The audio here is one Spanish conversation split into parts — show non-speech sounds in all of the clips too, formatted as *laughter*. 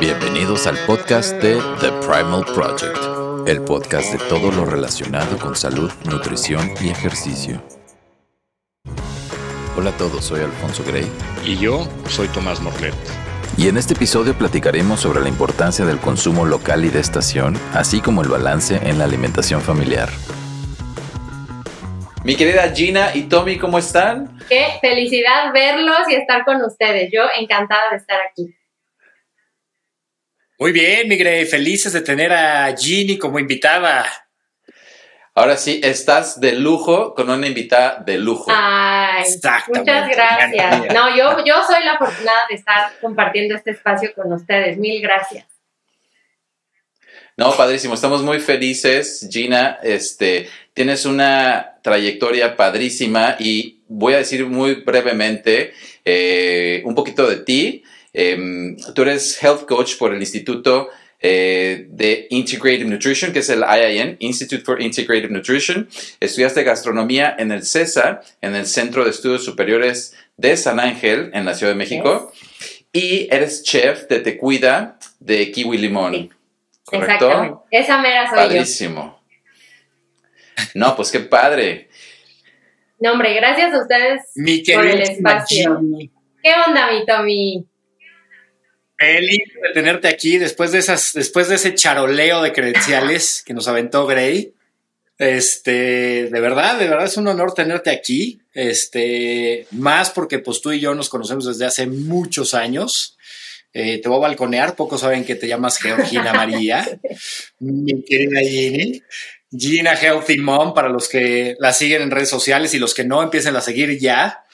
Bienvenidos al podcast de The Primal Project, el podcast de todo lo relacionado con salud, nutrición y ejercicio. Hola a todos, soy Alfonso Gray. Y yo soy Tomás Morlet. Y en este episodio platicaremos sobre la importancia del consumo local y de estación, así como el balance en la alimentación familiar. Mi querida Gina y Tommy, ¿cómo están? Qué felicidad verlos y estar con ustedes. Yo encantada de estar aquí. Muy bien, Migre, felices de tener a Ginny como invitada. Ahora sí, estás de lujo con una invitada de lujo. Ay, muchas gracias. No, yo, yo soy la afortunada de estar compartiendo este espacio con ustedes. Mil gracias. No, padrísimo, estamos muy felices, Gina. Este, tienes una trayectoria padrísima y voy a decir muy brevemente eh, un poquito de ti. Em, tú eres health coach por el Instituto eh, de Integrative Nutrition, que es el IIN, Institute for Integrative Nutrition. Estudiaste gastronomía en el CESA, en el Centro de Estudios Superiores de San Ángel, en la Ciudad de México. Y eres chef de Te Cuida de Kiwi Limón. ¿Correcto? Esa mera soy Padrísimo. No, pues qué padre. No, hombre, gracias a ustedes por el espacio. ¿Qué onda, mi Tommy? Feliz de tenerte aquí después de esas, después de ese charoleo de credenciales que nos aventó Gray. Este, de verdad, de verdad es un honor tenerte aquí. Este, más porque pues tú y yo nos conocemos desde hace muchos años. Eh, te voy a balconear, pocos saben que te llamas Georgina María, *laughs* mi querida Ginny. Gina Healthy Mom, para los que la siguen en redes sociales y los que no empiecen a seguir ya.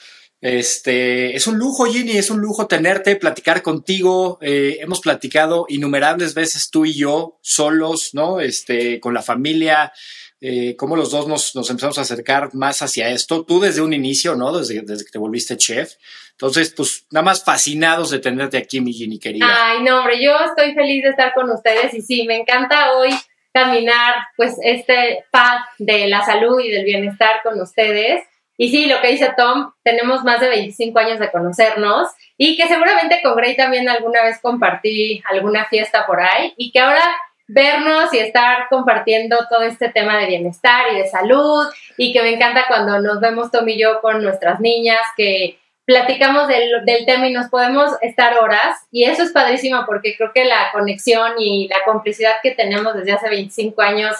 Este, es un lujo, Ginny, es un lujo tenerte, platicar contigo. Eh, hemos platicado innumerables veces tú y yo, solos, ¿no? Este, con la familia, eh, cómo los dos nos, empezamos a acercar más hacia esto. Tú desde un inicio, ¿no? Desde, desde que te volviste chef. Entonces, pues nada más fascinados de tenerte aquí, mi Ginny querida. Ay, no, hombre, yo estoy feliz de estar con ustedes y sí, me encanta hoy caminar pues este path de la salud y del bienestar con ustedes. Y sí, lo que dice Tom, tenemos más de 25 años de conocernos y que seguramente con Gray también alguna vez compartí alguna fiesta por ahí y que ahora vernos y estar compartiendo todo este tema de bienestar y de salud y que me encanta cuando nos vemos Tom y yo con nuestras niñas que platicamos del, tema y nos podemos estar horas y eso es padrísimo porque creo que la conexión y la complicidad que tenemos desde hace 25 años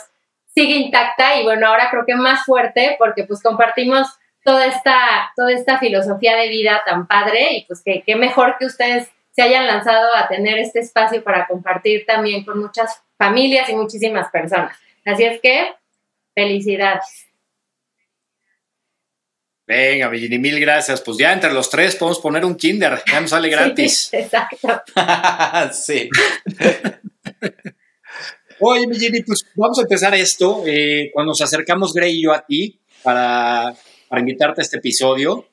sigue intacta y bueno, ahora creo que más fuerte porque pues compartimos toda esta, toda esta filosofía de vida tan padre y pues que, mejor que ustedes se hayan lanzado a tener este espacio para compartir también con muchas familias y muchísimas personas. Así es que, felicidades. Venga, Virginie, mil gracias. Pues ya entre los tres podemos poner un kinder, ya nos sale *laughs* gratis. *laughs* exacto. *laughs* sí. Oye, Virginie, pues vamos a empezar esto. Eh, cuando nos acercamos Gray y yo a ti para para invitarte a este episodio.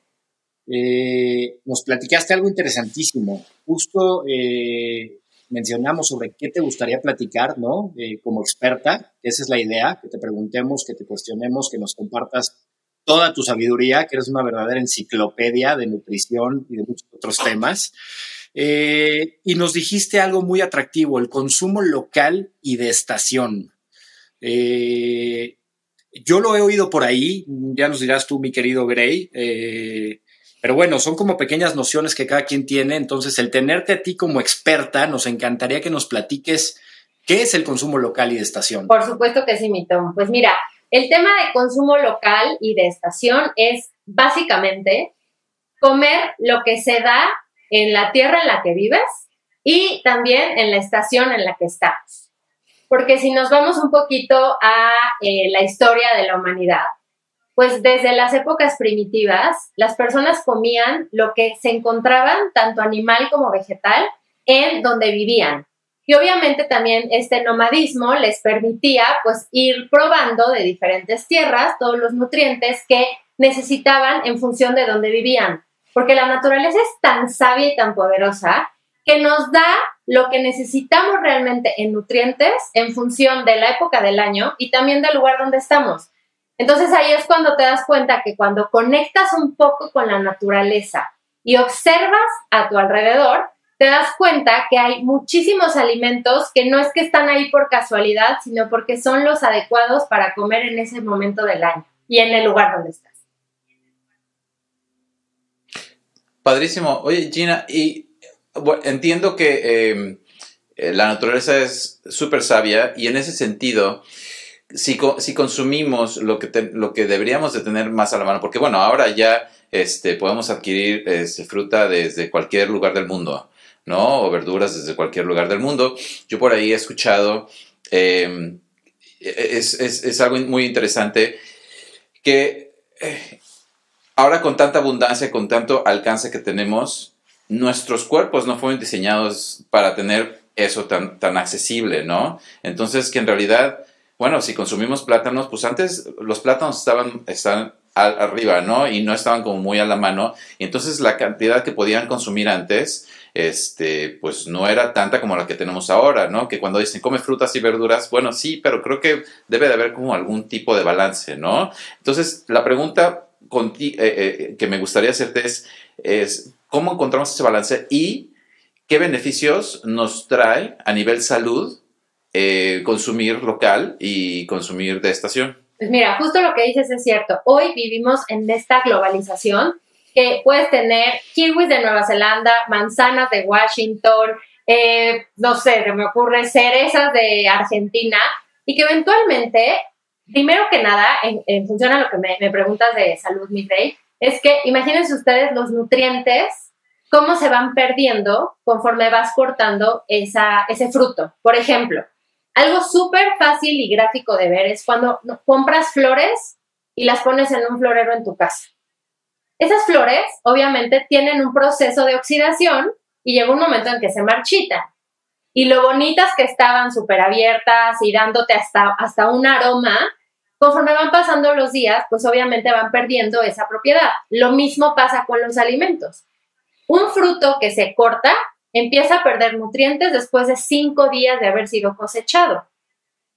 Eh, nos platicaste algo interesantísimo. Justo eh, mencionamos sobre qué te gustaría platicar, ¿no? Eh, como experta, esa es la idea, que te preguntemos, que te cuestionemos, que nos compartas toda tu sabiduría, que eres una verdadera enciclopedia de nutrición y de muchos otros temas. y nos dijiste algo muy atractivo, el consumo local y de estación. Eh, yo lo he oído por ahí, ya nos dirás tú, mi querido Gray, eh, pero bueno, son como pequeñas nociones que cada quien tiene, entonces el tenerte a ti como experta, nos encantaría que nos platiques qué es el consumo local y de estación. Por supuesto que sí, mi Tom. Pues mira, el tema de consumo local y de estación es básicamente comer lo que se da en la tierra en la que vives y también en la estación en la que estás porque si nos vamos un poquito a eh, la historia de la humanidad, pues desde las épocas primitivas, las personas comían lo que se encontraban, tanto animal como vegetal, en donde vivían. Y obviamente también este nomadismo les permitía pues ir probando de diferentes tierras todos los nutrientes que necesitaban en función de donde vivían. Porque la naturaleza es tan sabia y tan poderosa que nos da lo que necesitamos realmente en nutrientes en función de la época del año y también del lugar donde estamos. Entonces ahí es cuando te das cuenta que cuando conectas un poco con la naturaleza y observas a tu alrededor, te das cuenta que hay muchísimos alimentos que no es que están ahí por casualidad, sino porque son los adecuados para comer en ese momento del año y en el lugar donde estás. Padrísimo. Oye, Gina, y entiendo que em, eh, la naturaleza es súper sabia y en ese sentido, si, si consumimos lo que, lo que deberíamos de tener más a la mano, porque bueno, ahora ya este, podemos adquirir este, fruta desde cualquier lugar del mundo. ¿No? O verduras desde cualquier lugar del mundo. Yo por ahí he escuchado, em, es, algo muy interesante, que eh, ahora con tanta abundancia, con tanto alcance que tenemos, nuestros cuerpos no fueron diseñados para tener eso tan, tan accesible, ¿no? Entonces que en realidad, bueno, si consumimos plátanos, pues antes los plátanos estaban, estaban arriba, ¿no? Y no estaban como muy a la mano. Y entonces la cantidad que podían consumir antes este, pues no era tanta como la que tenemos ahora, ¿no? Que cuando dicen come frutas y verduras, bueno, sí, pero creo que debe de haber como algún tipo de balance, ¿no? Entonces, la pregunta eh, eh, que me gustaría hacerte es, ¿cómo encontramos ese balance y qué beneficios nos trae a nivel salud eh, consumir local y consumir de estación? Pues mira, justo lo que dices es cierto. Hoy vivimos en esta globalización que puedes tener kiwis de Nueva Zelanda, manzanas de Washington, eh, no sé, me ocurre cerezas de Argentina, y que eventualmente, primero que nada, en, función a lo que me, preguntas de salud, mi rey, es que imagínense ustedes los nutrientes, cómo se van perdiendo conforme vas cortando esa, ese fruto. Por ejemplo, algo súper fácil y gráfico de ver es cuando compras flores y las pones en un florero en tu casa. Esas flores, obviamente, tienen un proceso de oxidación y llega un momento en que se marchitan. Y lo bonitas que estaban súper abiertas y dándote hasta, hasta un aroma, conforme van pasando los días, pues obviamente van perdiendo esa propiedad. Lo mismo pasa con los alimentos. Un fruto que se corta empieza a perder nutrientes después de cinco días de haber sido cosechado.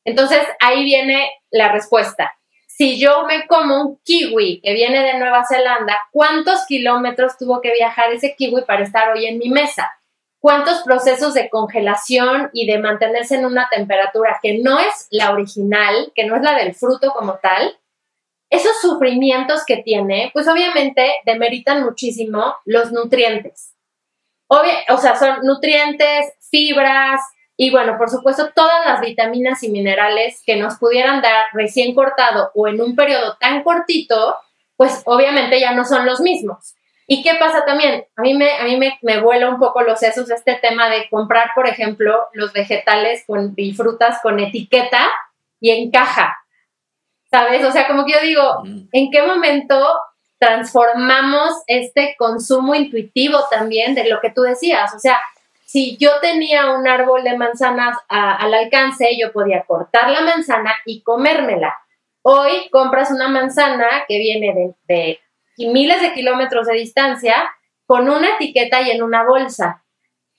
Entonces ahí viene la respuesta si yo me como un kiwi que viene de Nueva Zelanda, ¿cuántos kilómetros tuvo que viajar ese kiwi para estar hoy en mi mesa? ¿Cuántos procesos de congelación y de mantenerse en una temperatura que no es la original, que no es la del fruto como tal? Esos sufrimientos que tiene, pues obviamente demeritan muchísimo los nutrientes. o sea, son nutrientes, fibras, y bueno, por supuesto, todas las vitaminas y minerales que nos pudieran dar recién cortado o en un periodo tan cortito, pues obviamente ya no son los mismos. ¿Y qué pasa también? A mí me, a mí me, me vuela un poco los sesos este tema de comprar, por ejemplo, los vegetales con, y frutas con etiqueta y en caja. ¿Sabes? O sea, como que yo digo, mm. ¿en qué momento transformamos este consumo intuitivo también de lo que tú decías? O sea, si yo tenía un árbol de manzanas al alcance, yo podía cortar la manzana y comérmela. Hoy compras una manzana que viene de, miles de kilómetros de distancia con una etiqueta y en una bolsa.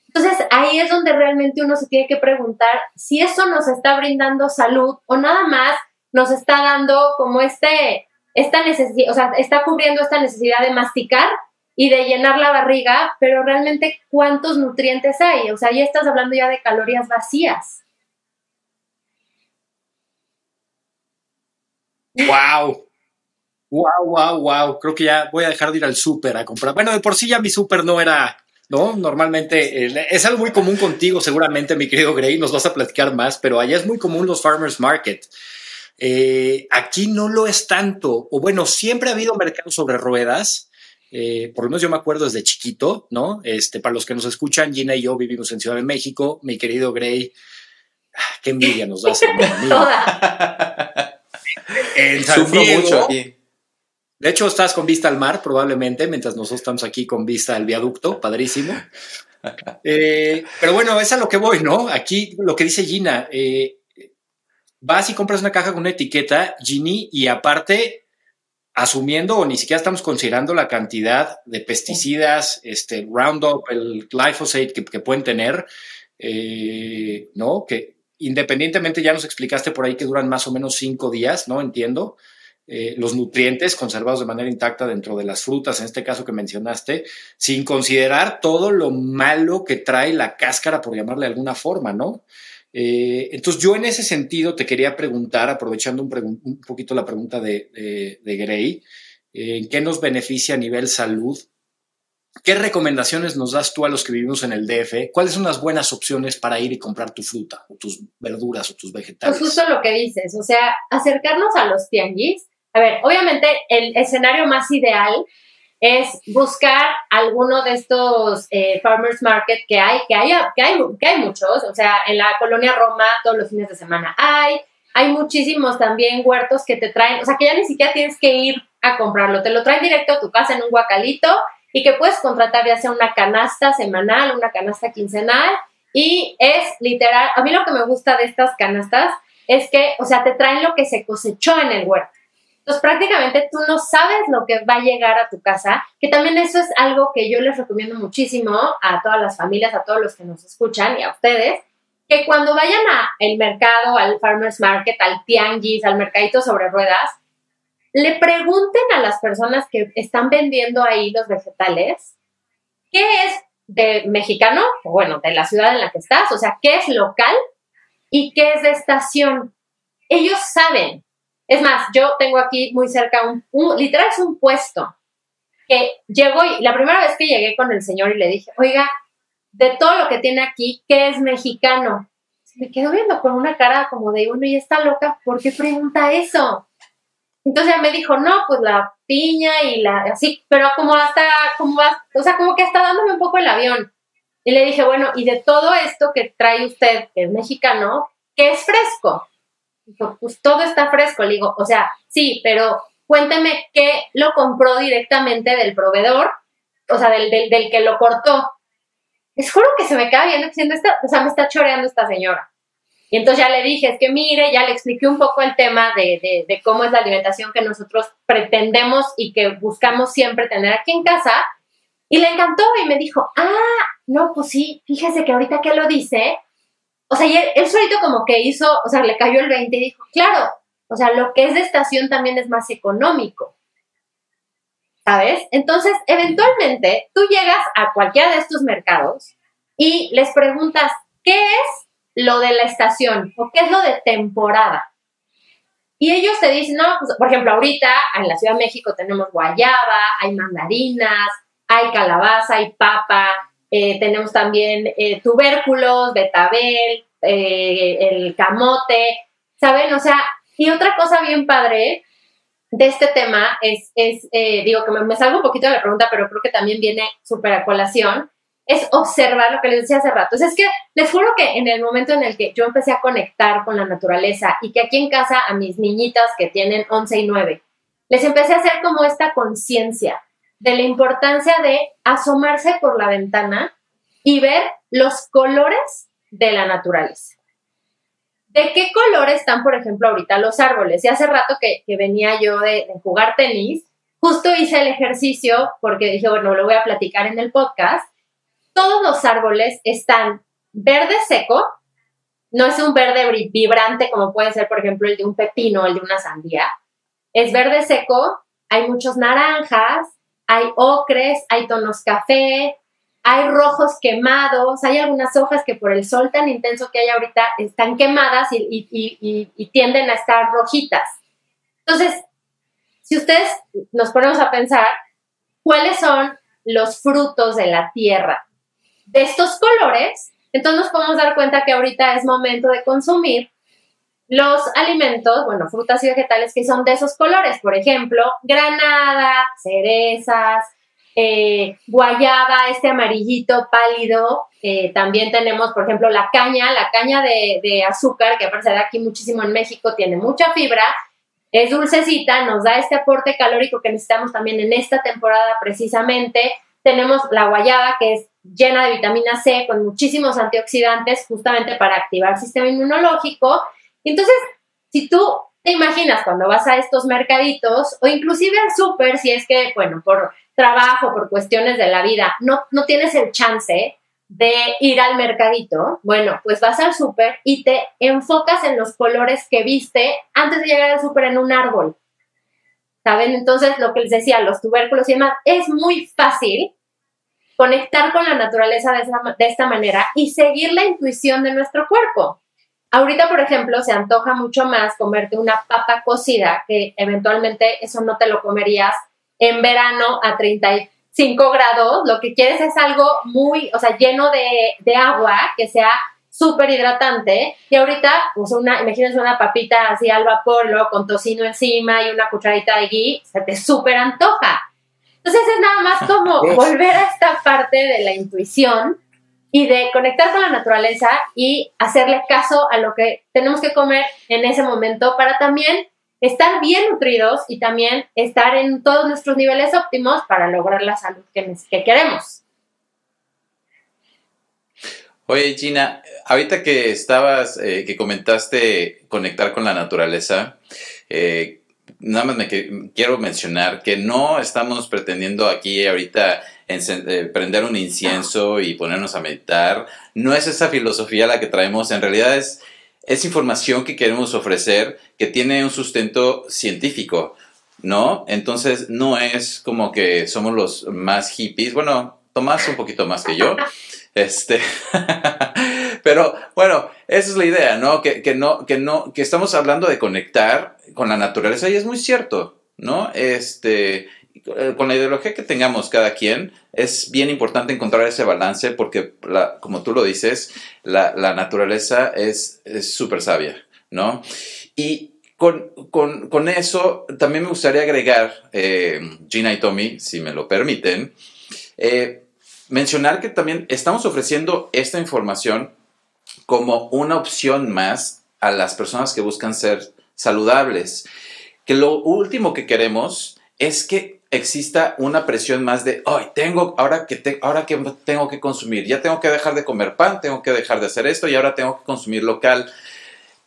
Entonces ahí es donde realmente uno se tiene que preguntar si eso nos está brindando salud o nada más nos está dando como este, esta necesidad, o sea, está cubriendo esta necesidad de masticar y de llenar la barriga, pero realmente cuántos nutrientes hay. O sea, ya estás hablando ya de calorías vacías. ¡Wow! Wow, wow, wow. Creo que ya voy a dejar de ir al súper a comprar. Bueno, de por sí ya mi súper no era, ¿no? Normalmente es algo muy común contigo, seguramente, mi querido Gray, nos vas a platicar más, pero allá es muy común los farmers market. Eh, aquí no lo es tanto, o bueno, siempre ha habido mercados sobre ruedas, eh, por lo menos yo me acuerdo desde chiquito, ¿no? Este, para los que nos escuchan, Gina y yo vivimos en Ciudad de México, mi querido Gray, ah, qué envidia nos das, *laughs* en San Diego, De hecho, estás con vista al mar, probablemente, mientras nosotros estamos aquí con vista al viaducto, padrísimo. *laughs* Eh, pero bueno, es a lo que voy, ¿no? Aquí lo que dice Gina, eh, vas y compras una caja con una etiqueta, Ginny, y aparte asumiendo o ni siquiera estamos considerando la cantidad de pesticidas, este Roundup, el glyphosate que, pueden tener, eh, ¿no? Que independientemente ya nos explicaste por ahí que duran más o menos cinco días, ¿no? Entiendo. eh, los nutrientes conservados de manera intacta dentro de las frutas, en este caso que mencionaste, sin considerar todo lo malo que trae la cáscara, por llamarle de alguna forma, ¿no? Eh, entonces yo en ese sentido te quería preguntar, aprovechando un, poquito la pregunta de, de, Gray, eh, ¿en qué nos beneficia a nivel salud? ¿Qué recomendaciones nos das tú a los que vivimos en el DF? ¿Cuáles son las buenas opciones para ir y comprar tu fruta, o tus verduras, o tus vegetales? Pues justo lo que dices, o sea, acercarnos a los tianguis. A ver, obviamente el escenario más ideal es buscar alguno de estos eh, farmers market que hay, que hay, que hay, que hay muchos, o sea, en la colonia Roma todos los fines de semana hay, hay muchísimos también huertos que te traen, o sea, que ya ni siquiera tienes que ir a comprarlo, te lo traen directo a tu casa en un guacalito y que puedes contratar ya sea una canasta semanal, una canasta quincenal. Y es literal, a mí lo que me gusta de estas canastas es que, o sea, te traen lo que se cosechó en el huerto. Entonces, prácticamente tú no sabes lo que va a llegar a tu casa, que también eso es algo que yo les recomiendo muchísimo a todas las familias, a todos los que nos escuchan y a ustedes, que cuando vayan al mercado, al farmer's market, al tianguis, al mercadito sobre ruedas, le pregunten a las personas que están vendiendo ahí los vegetales, ¿qué es de mexicano? O bueno, de la ciudad en la que estás, o sea, ¿qué es local y qué es de estación? Ellos saben, es más, yo tengo aquí muy cerca un, literal es un puesto que llego y la primera vez que llegué con el señor y le dije, oiga, de todo lo que tiene aquí, ¿qué es mexicano? me quedó viendo con una cara como de, uno y está loca, ¿por qué pregunta eso? Entonces ya me dijo, no, pues la piña y la, así, pero como hasta, como, o sea, como que está dándome un poco el avión. Y le dije, bueno, y de todo esto que trae usted, que es mexicano, ¿qué es fresco? Pues todo está fresco. Le digo, o sea, sí, pero cuénteme qué lo compró directamente del proveedor, o sea, del, del, que lo cortó. Es juro que se me queda viendo diciendo, esta, o sea, me está choreando esta señora. Y entonces ya le dije, es que mire, ya le expliqué un poco el tema de, de, de, cómo es la alimentación que nosotros pretendemos y que buscamos siempre tener aquí en casa. Y le encantó y me dijo, ah, no, pues sí, fíjese que ahorita que lo dice, o sea, él, solito como que hizo, o sea, le cayó el 20 y dijo, claro, o sea, lo que es de estación también es más económico. ¿Sabes? Entonces, eventualmente, tú llegas a cualquiera de estos mercados y les preguntas, ¿qué es lo de la estación o qué es lo de temporada? Y ellos te dicen, no, pues, por ejemplo, ahorita en la Ciudad de México tenemos guayaba, hay mandarinas, hay calabaza, hay papa, eh, tenemos también eh, tubérculos, betabel, eh, el camote, ¿saben? O sea, y otra cosa bien padre de este tema es, es digo que me, salgo un poquito de la pregunta, pero creo que también viene súper a colación, es observar lo que les decía hace rato. es que les juro que en el momento en el que yo empecé a conectar con la naturaleza y que aquí en casa a mis niñitas que tienen 11 y 9, les empecé a hacer como esta conciencia de la importancia de asomarse por la ventana y ver los colores de la naturaleza. ¿De qué colores están, por ejemplo, ahorita los árboles? Y hace rato que, venía yo de, jugar tenis, justo hice el ejercicio porque dije, bueno, lo voy a platicar en el podcast. Todos los árboles están verde seco, no es un verde vibrante como puede ser, por ejemplo, el de un pepino o el de una sandía. Es verde seco, hay muchos naranjas, hay ocres, hay tonos café, hay rojos quemados, hay algunas hojas que por el sol tan intenso que hay ahorita están quemadas y, tienden a estar rojitas. Entonces, si ustedes nos ponemos a pensar, ¿cuáles son los frutos de la tierra? De estos colores, entonces nos podemos dar cuenta que ahorita es momento de consumir los alimentos, bueno, frutas y vegetales que son de esos colores, por ejemplo, granada, cerezas, eh, guayaba, este amarillito pálido. Eh, también tenemos, por ejemplo, la caña, la caña de, azúcar, que aparece aquí muchísimo en México, tiene mucha fibra, es dulcecita, nos da este aporte calórico que necesitamos también en esta temporada precisamente. Tenemos la guayaba, que es llena de vitamina C, con muchísimos antioxidantes, justamente para activar el sistema inmunológico. Entonces, si tú te imaginas cuando vas a estos mercaditos o inclusive al súper, si es que, bueno, por trabajo, por cuestiones de la vida, no, no tienes el chance de ir al mercadito, bueno, pues vas al súper y te enfocas en los colores que viste antes de llegar al súper en un árbol. ¿saben? Entonces, lo que les decía, los tubérculos y demás, es muy fácil conectar con la naturaleza de, de esta manera y seguir la intuición de nuestro cuerpo. Ahorita, por ejemplo, se antoja mucho más comerte una papa cocida, que eventualmente eso no te lo comerías en verano a 35 grados. Lo que quieres es algo muy, o sea, lleno de, de agua, que sea súper hidratante. Y ahorita, pues una, imagínense una papita así al vapor, luego con tocino encima y una cucharadita de ghee, se te súper antoja. Entonces es nada más como *laughs* volver a esta parte de la intuición y de conectar con la naturaleza y hacerle caso a lo que tenemos que comer en ese momento para también estar bien nutridos y también estar en todos nuestros niveles óptimos para lograr la salud que, que queremos. Oye, Gina, ahorita que estabas, eh, que comentaste conectar con la naturaleza, eh, nada más me quiero mencionar que no estamos pretendiendo aquí ahorita prender un incienso y ponernos a meditar. No es esa filosofía la que traemos, en realidad es, es información que queremos ofrecer que tiene un sustento científico, ¿no? Entonces no es como que somos los más hippies, bueno, Tomás un poquito más que yo. *laughs* Este, *laughs* pero bueno, esa es la idea, ¿no? Que, que, no, que no, que estamos hablando de conectar con la naturaleza y es muy cierto, ¿no? Este, eh, con la ideología que tengamos cada quien, es bien importante encontrar ese balance porque, como tú lo dices, la, naturaleza es súper sabia, ¿no? Y con, eso también me gustaría agregar, eh, Gina y Tommy, si me lo permiten, eh, mencionar que también estamos ofreciendo esta información como una opción más a las personas que buscan ser saludables. Que lo último que queremos es que exista una presión más de, ay, tengo, ahora que, ahora que tengo que consumir, ya tengo que dejar de comer pan, tengo que dejar de hacer esto y ahora tengo que consumir local.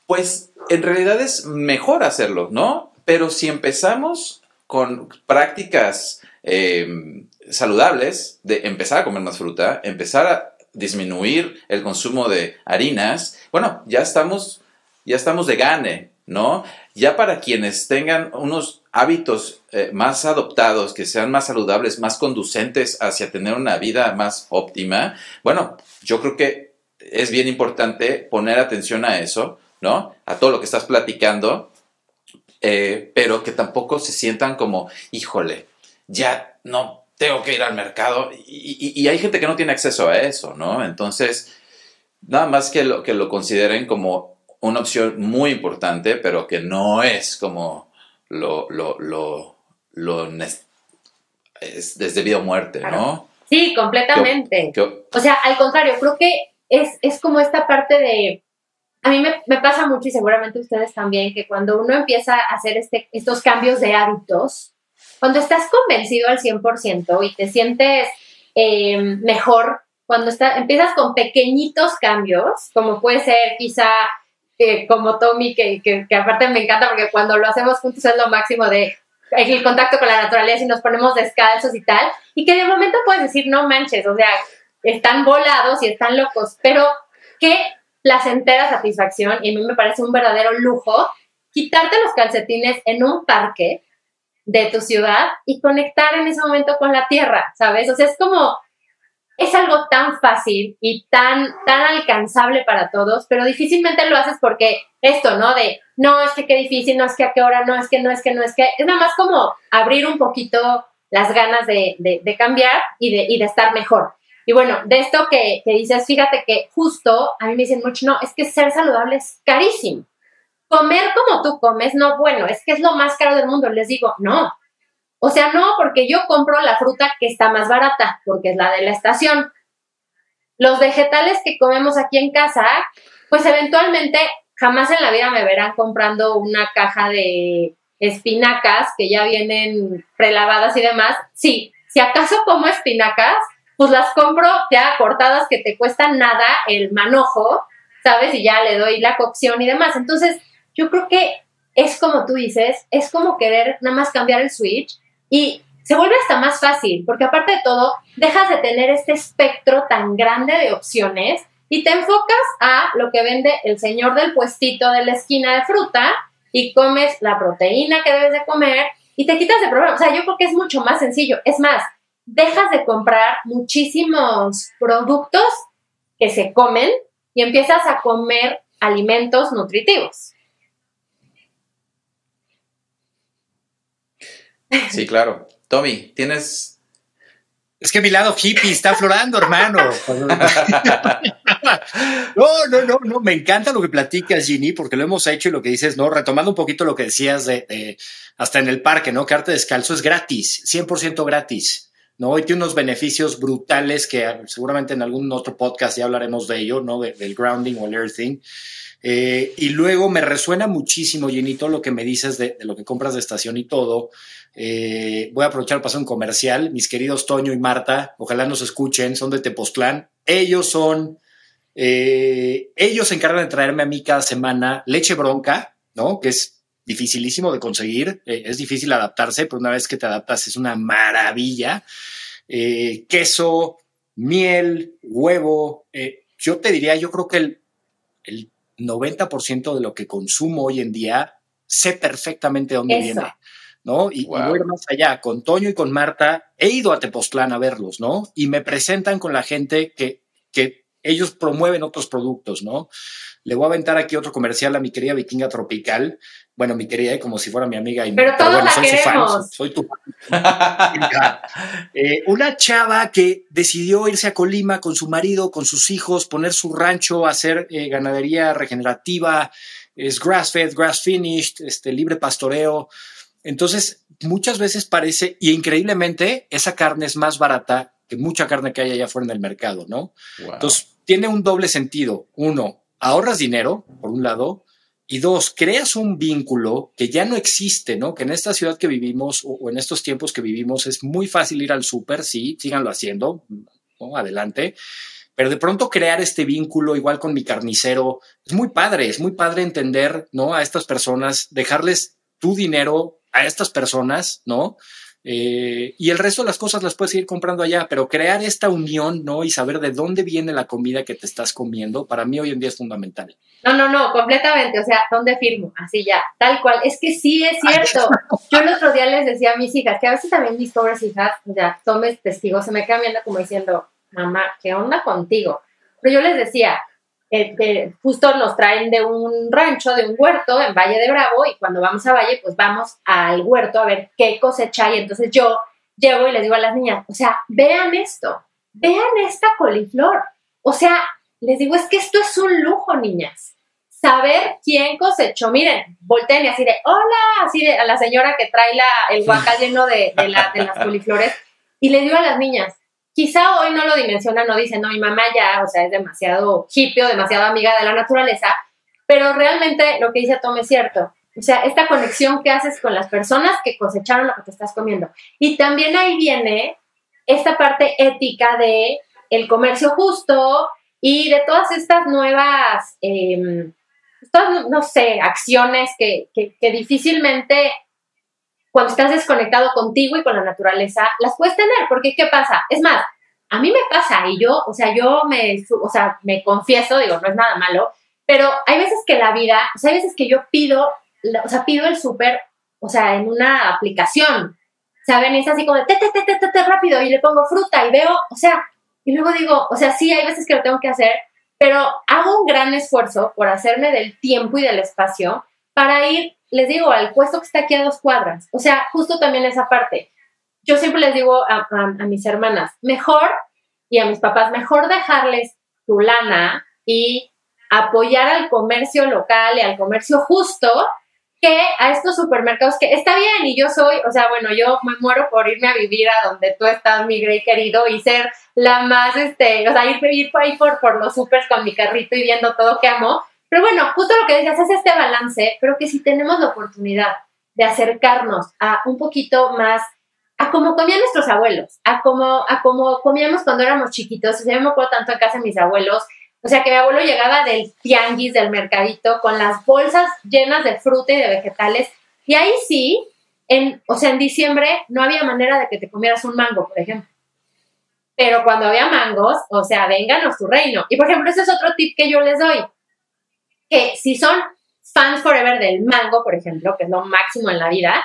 Pues en realidad es mejor hacerlo, ¿no? Pero si empezamos con prácticas em, saludables, de empezar a comer más fruta, empezar a disminuir el consumo de harinas, bueno, ya estamos, ya estamos de gane, ¿no? Ya para quienes tengan unos hábitos eh, más adoptados, que sean más saludables, más conducentes hacia tener una vida más óptima, bueno, yo creo que es bien importante poner atención a eso, ¿no? A todo lo que estás platicando, eh, pero que tampoco se sientan como, híjole, ya no tengo que ir al mercado. Y, y hay gente que no tiene acceso a eso, ¿no? Entonces, nada más que lo, que lo consideren como una opción muy importante, pero que no es como lo, lo, lo, lo es desde vida o muerte, ¿no? Sí, completamente. o sea, al contrario, creo que es, es como esta parte de... A mí me, me, pasa mucho y seguramente ustedes también, que cuando uno empieza a hacer este, estos cambios de hábitos, cuando estás convencido al 100% y te sientes eh, mejor, cuando está, empiezas con pequeñitos cambios, como puede ser quizá como Tommy, que, que, aparte me encanta porque cuando lo hacemos juntos es lo máximo de el contacto con la naturaleza y nos ponemos descalzos y tal, y que de momento puedes decir, no manches, o sea, están volados y están locos, pero qué placentera satisfacción, y a mí me parece un verdadero lujo, quitarte los calcetines en un parque de tu ciudad y conectar en ese momento con la tierra, ¿sabes? O sea, es como es algo tan fácil y tan, tan alcanzable para todos, pero difícilmente lo haces porque esto, ¿no? De, no, es que qué difícil, no es que a qué hora, no es que, no es que, no es que, es nada más como abrir un poquito las ganas de, de, cambiar y de, y de estar mejor. Y bueno, de esto que, que, dices, fíjate que justo a mí me dicen mucho, no, es que ser saludable es carísimo. Comer como tú comes, no, bueno, es que es lo más caro del mundo. Les digo, no, o sea, no, porque yo compro la fruta que está más barata, porque es la de la estación. Los vegetales que comemos aquí en casa, pues eventualmente jamás en la vida me verán comprando una caja de espinacas que ya vienen prelavadas y demás. Sí, si acaso como espinacas, pues las compro ya cortadas que te cuestan nada el manojo, ¿sabes? Y ya le doy la cocción y demás. Entonces, yo creo que es como tú dices, es como querer nada más cambiar el switch y se vuelve hasta más fácil, porque aparte de todo, dejas de tener este espectro tan grande de opciones y te enfocas a lo que vende el señor del puestito de la esquina de fruta y comes la proteína que debes de comer y te quitas de problema. O sea, yo creo que es mucho más sencillo. Es más, dejas de comprar muchísimos productos que se comen y empiezas a comer alimentos nutritivos. Sí, claro. Tommy, tienes es que mi lado hippie está aflorando, hermano. *laughs* No, no, no, no. Me encanta lo que platicas, Ginny, porque lo hemos hecho y lo que dices, ¿no? Retomando un poquito lo que decías de, hasta en el parque, ¿no? Que arte descalzo es gratis, 100% gratis. ¿no? Y tiene unos beneficios brutales que ah, seguramente en algún otro podcast ya hablaremos de ello, ¿no? del grounding o el earthing. Eh, y luego me resuena muchísimo, Ginito, lo que me dices de, lo que compras de estación y todo. Eh, voy a aprovechar para hacer un comercial. Mis queridos Toño y Marta, ojalá nos escuchen, son de Tepoztlán. Ellos son, eh, ellos se encargan de traerme a mí cada semana leche bronca, ¿no? Que es dificilísimo de conseguir, es difícil adaptarse, pero una vez que te adaptas es una maravilla. queso, miel, huevo. yo te diría, yo creo que el, el 90% de lo que consumo hoy en día, sé perfectamente dónde viene. ¿No? Y, voy más allá, con Toño y con Marta, he ido a Tepoztlán a verlos, ¿no? Y me presentan con la gente que, que ellos promueven otros productos, ¿no? Le voy a aventar aquí otro comercial a mi querida Vikinga Tropical. Bueno, mi querida, como si fuera mi amiga. Y, pero, todos la soy queremos. soy tu *laughs* eh, una chava que decidió irse a Colima con su marido, con sus hijos, poner su rancho, hacer eh, ganadería regenerativa, es grass-fed, grass-finished, este, libre pastoreo. Entonces, muchas veces parece, y increíblemente, esa carne es más barata que mucha carne que hay allá afuera en el mercado, ¿no? Entonces, tiene un doble sentido. Uno, ahorras dinero, por un lado, y dos, creas un vínculo que ya no existe, ¿no? Que en esta ciudad que vivimos o, en estos tiempos que vivimos es muy fácil ir al súper, sí, síganlo haciendo, ¿no? Adelante. Pero de pronto crear este vínculo igual con mi carnicero es muy padre, es muy padre entender, ¿no? A estas personas, dejarles tu dinero a estas personas, ¿no? Eh, y el resto de las cosas las puedes seguir comprando allá, pero crear esta unión, ¿no? Y saber de dónde viene la comida que te estás comiendo, para mí hoy en día es fundamental. No, no, no, completamente, o sea, ¿dónde firmo? Así ya, tal cual. Es que sí es cierto. Yo el otro día les decía a mis hijas, que a veces también mis pobres hijas, ya, tomes testigos, se me quedan viendo como diciendo, mamá, ¿qué onda contigo? Pero yo les decía, eh, justo nos traen de un rancho, de un huerto en Valle de Bravo y cuando vamos a Valle, pues vamos al huerto a ver qué cosecha y entonces yo llego y les digo a las niñas, o sea, vean esto, vean esta coliflor. O sea, les digo, es que esto es un lujo, niñas. Saber quién cosechó. Miren, volteen y así de, hola, así de a la señora que trae la, el guacal lleno de, de las *laughs* coliflores. Y le digo a las niñas, quizá hoy no lo dimensiona, no dice, no, mi mamá ya, o sea, es demasiado hippie o demasiado amiga de la naturaleza, pero realmente lo que dice Tom es cierto. O sea, esta conexión que haces con las personas que cosecharon lo que te estás comiendo. Y también ahí viene esta parte ética de el comercio justo y de todas estas nuevas, em, no sé, acciones que, que difícilmente cuando estás desconectado contigo y con la naturaleza, las puedes tener, porque ¿qué pasa? Es más, a mí me pasa y yo, o sea, yo me, o sea, me confieso, digo, no es nada malo, pero hay veces que la vida, o sea, hay veces que yo pido, o sea, pido el súper, o sea, en una aplicación, ¿saben? Es así como de te, te, te, te, te, rápido y le pongo fruta y veo, o sea, y luego digo, o sea, sí, hay veces que lo tengo que hacer, pero hago un gran esfuerzo por hacerme del tiempo y del espacio para ir les digo, al puesto que está aquí a dos cuadras. O sea, justo también esa parte. Yo siempre les digo a, mis hermanas, mejor, y a mis papás, mejor dejarles tu lana y apoyar al comercio local y al comercio justo que a estos supermercados que está bien y yo soy, o sea, bueno, yo me muero por irme a vivir a donde tú estás, mi Grey querido, y ser la más, este, o sea, ir, ir por ahí por, por los supers con mi carrito y viendo todo que amo, pero bueno, justo lo que decías es este balance, pero que si tenemos la oportunidad de acercarnos a un poquito más a cómo comían nuestros abuelos, a cómo, a cómo comíamos cuando éramos chiquitos. O sea, yo me acuerdo tanto en casa de mis abuelos. O sea, que mi abuelo llegaba del tianguis, del mercadito, con las bolsas llenas de fruta y de vegetales. Y ahí sí, en, o sea, en diciembre no había manera de que te comieras un mango, por ejemplo. Pero cuando había mangos, o sea, vénganos tu reino. Y por ejemplo, ese es otro tip que yo les doy que si son fans forever del mango, por ejemplo, que es lo máximo en la vida,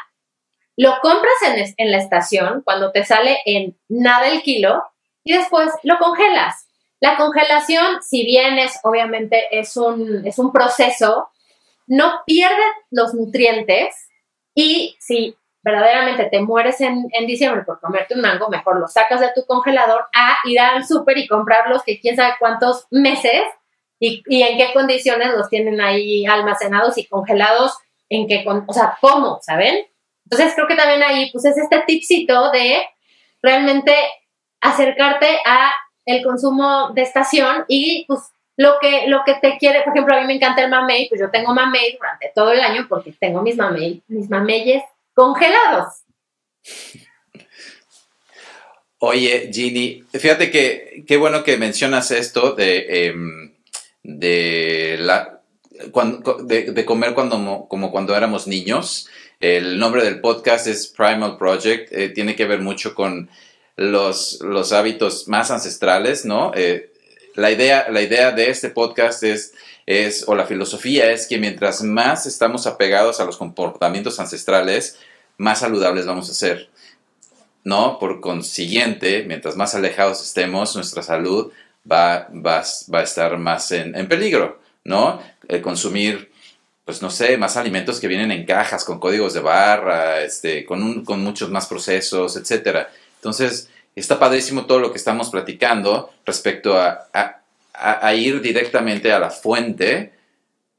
lo compras en, en la estación cuando te sale en nada el kilo y después lo congelas. La congelación, si bien es obviamente es un, es un proceso, no pierde los nutrientes y si verdaderamente te mueres en, en, diciembre por comerte un mango, mejor lo sacas de tu congelador a ir al súper y comprarlos que quién sabe cuántos meses y, y, en qué condiciones los tienen ahí almacenados y congelados, en qué, o sea, cómo, ¿saben? Entonces creo que también ahí pues es este tipcito de realmente acercarte a el consumo de estación y pues lo que, lo que te quiere, por ejemplo, a mí me encanta el mamey, pues yo tengo mamey durante todo el año porque tengo mis mamey, mis mameyes congelados. Oye, Ginny, fíjate que qué bueno que mencionas esto de, em, de, la, de, comer cuando, como cuando éramos niños. El nombre del podcast es Primal Project, eh, tiene que ver mucho con los, los hábitos más ancestrales, ¿no? Eh, la, idea, la idea de este podcast es, es, o la filosofía es que mientras más estamos apegados a los comportamientos ancestrales, más saludables vamos a ser, ¿no? Por consiguiente, mientras más alejados estemos, nuestra salud va, va, va a estar más en, en peligro, ¿no? El consumir pues no sé, más alimentos que vienen en cajas con códigos de barra, este, con, un, con muchos más procesos, etcétera. Entonces, está padrísimo todo lo que estamos platicando respecto a, a, ir directamente a la fuente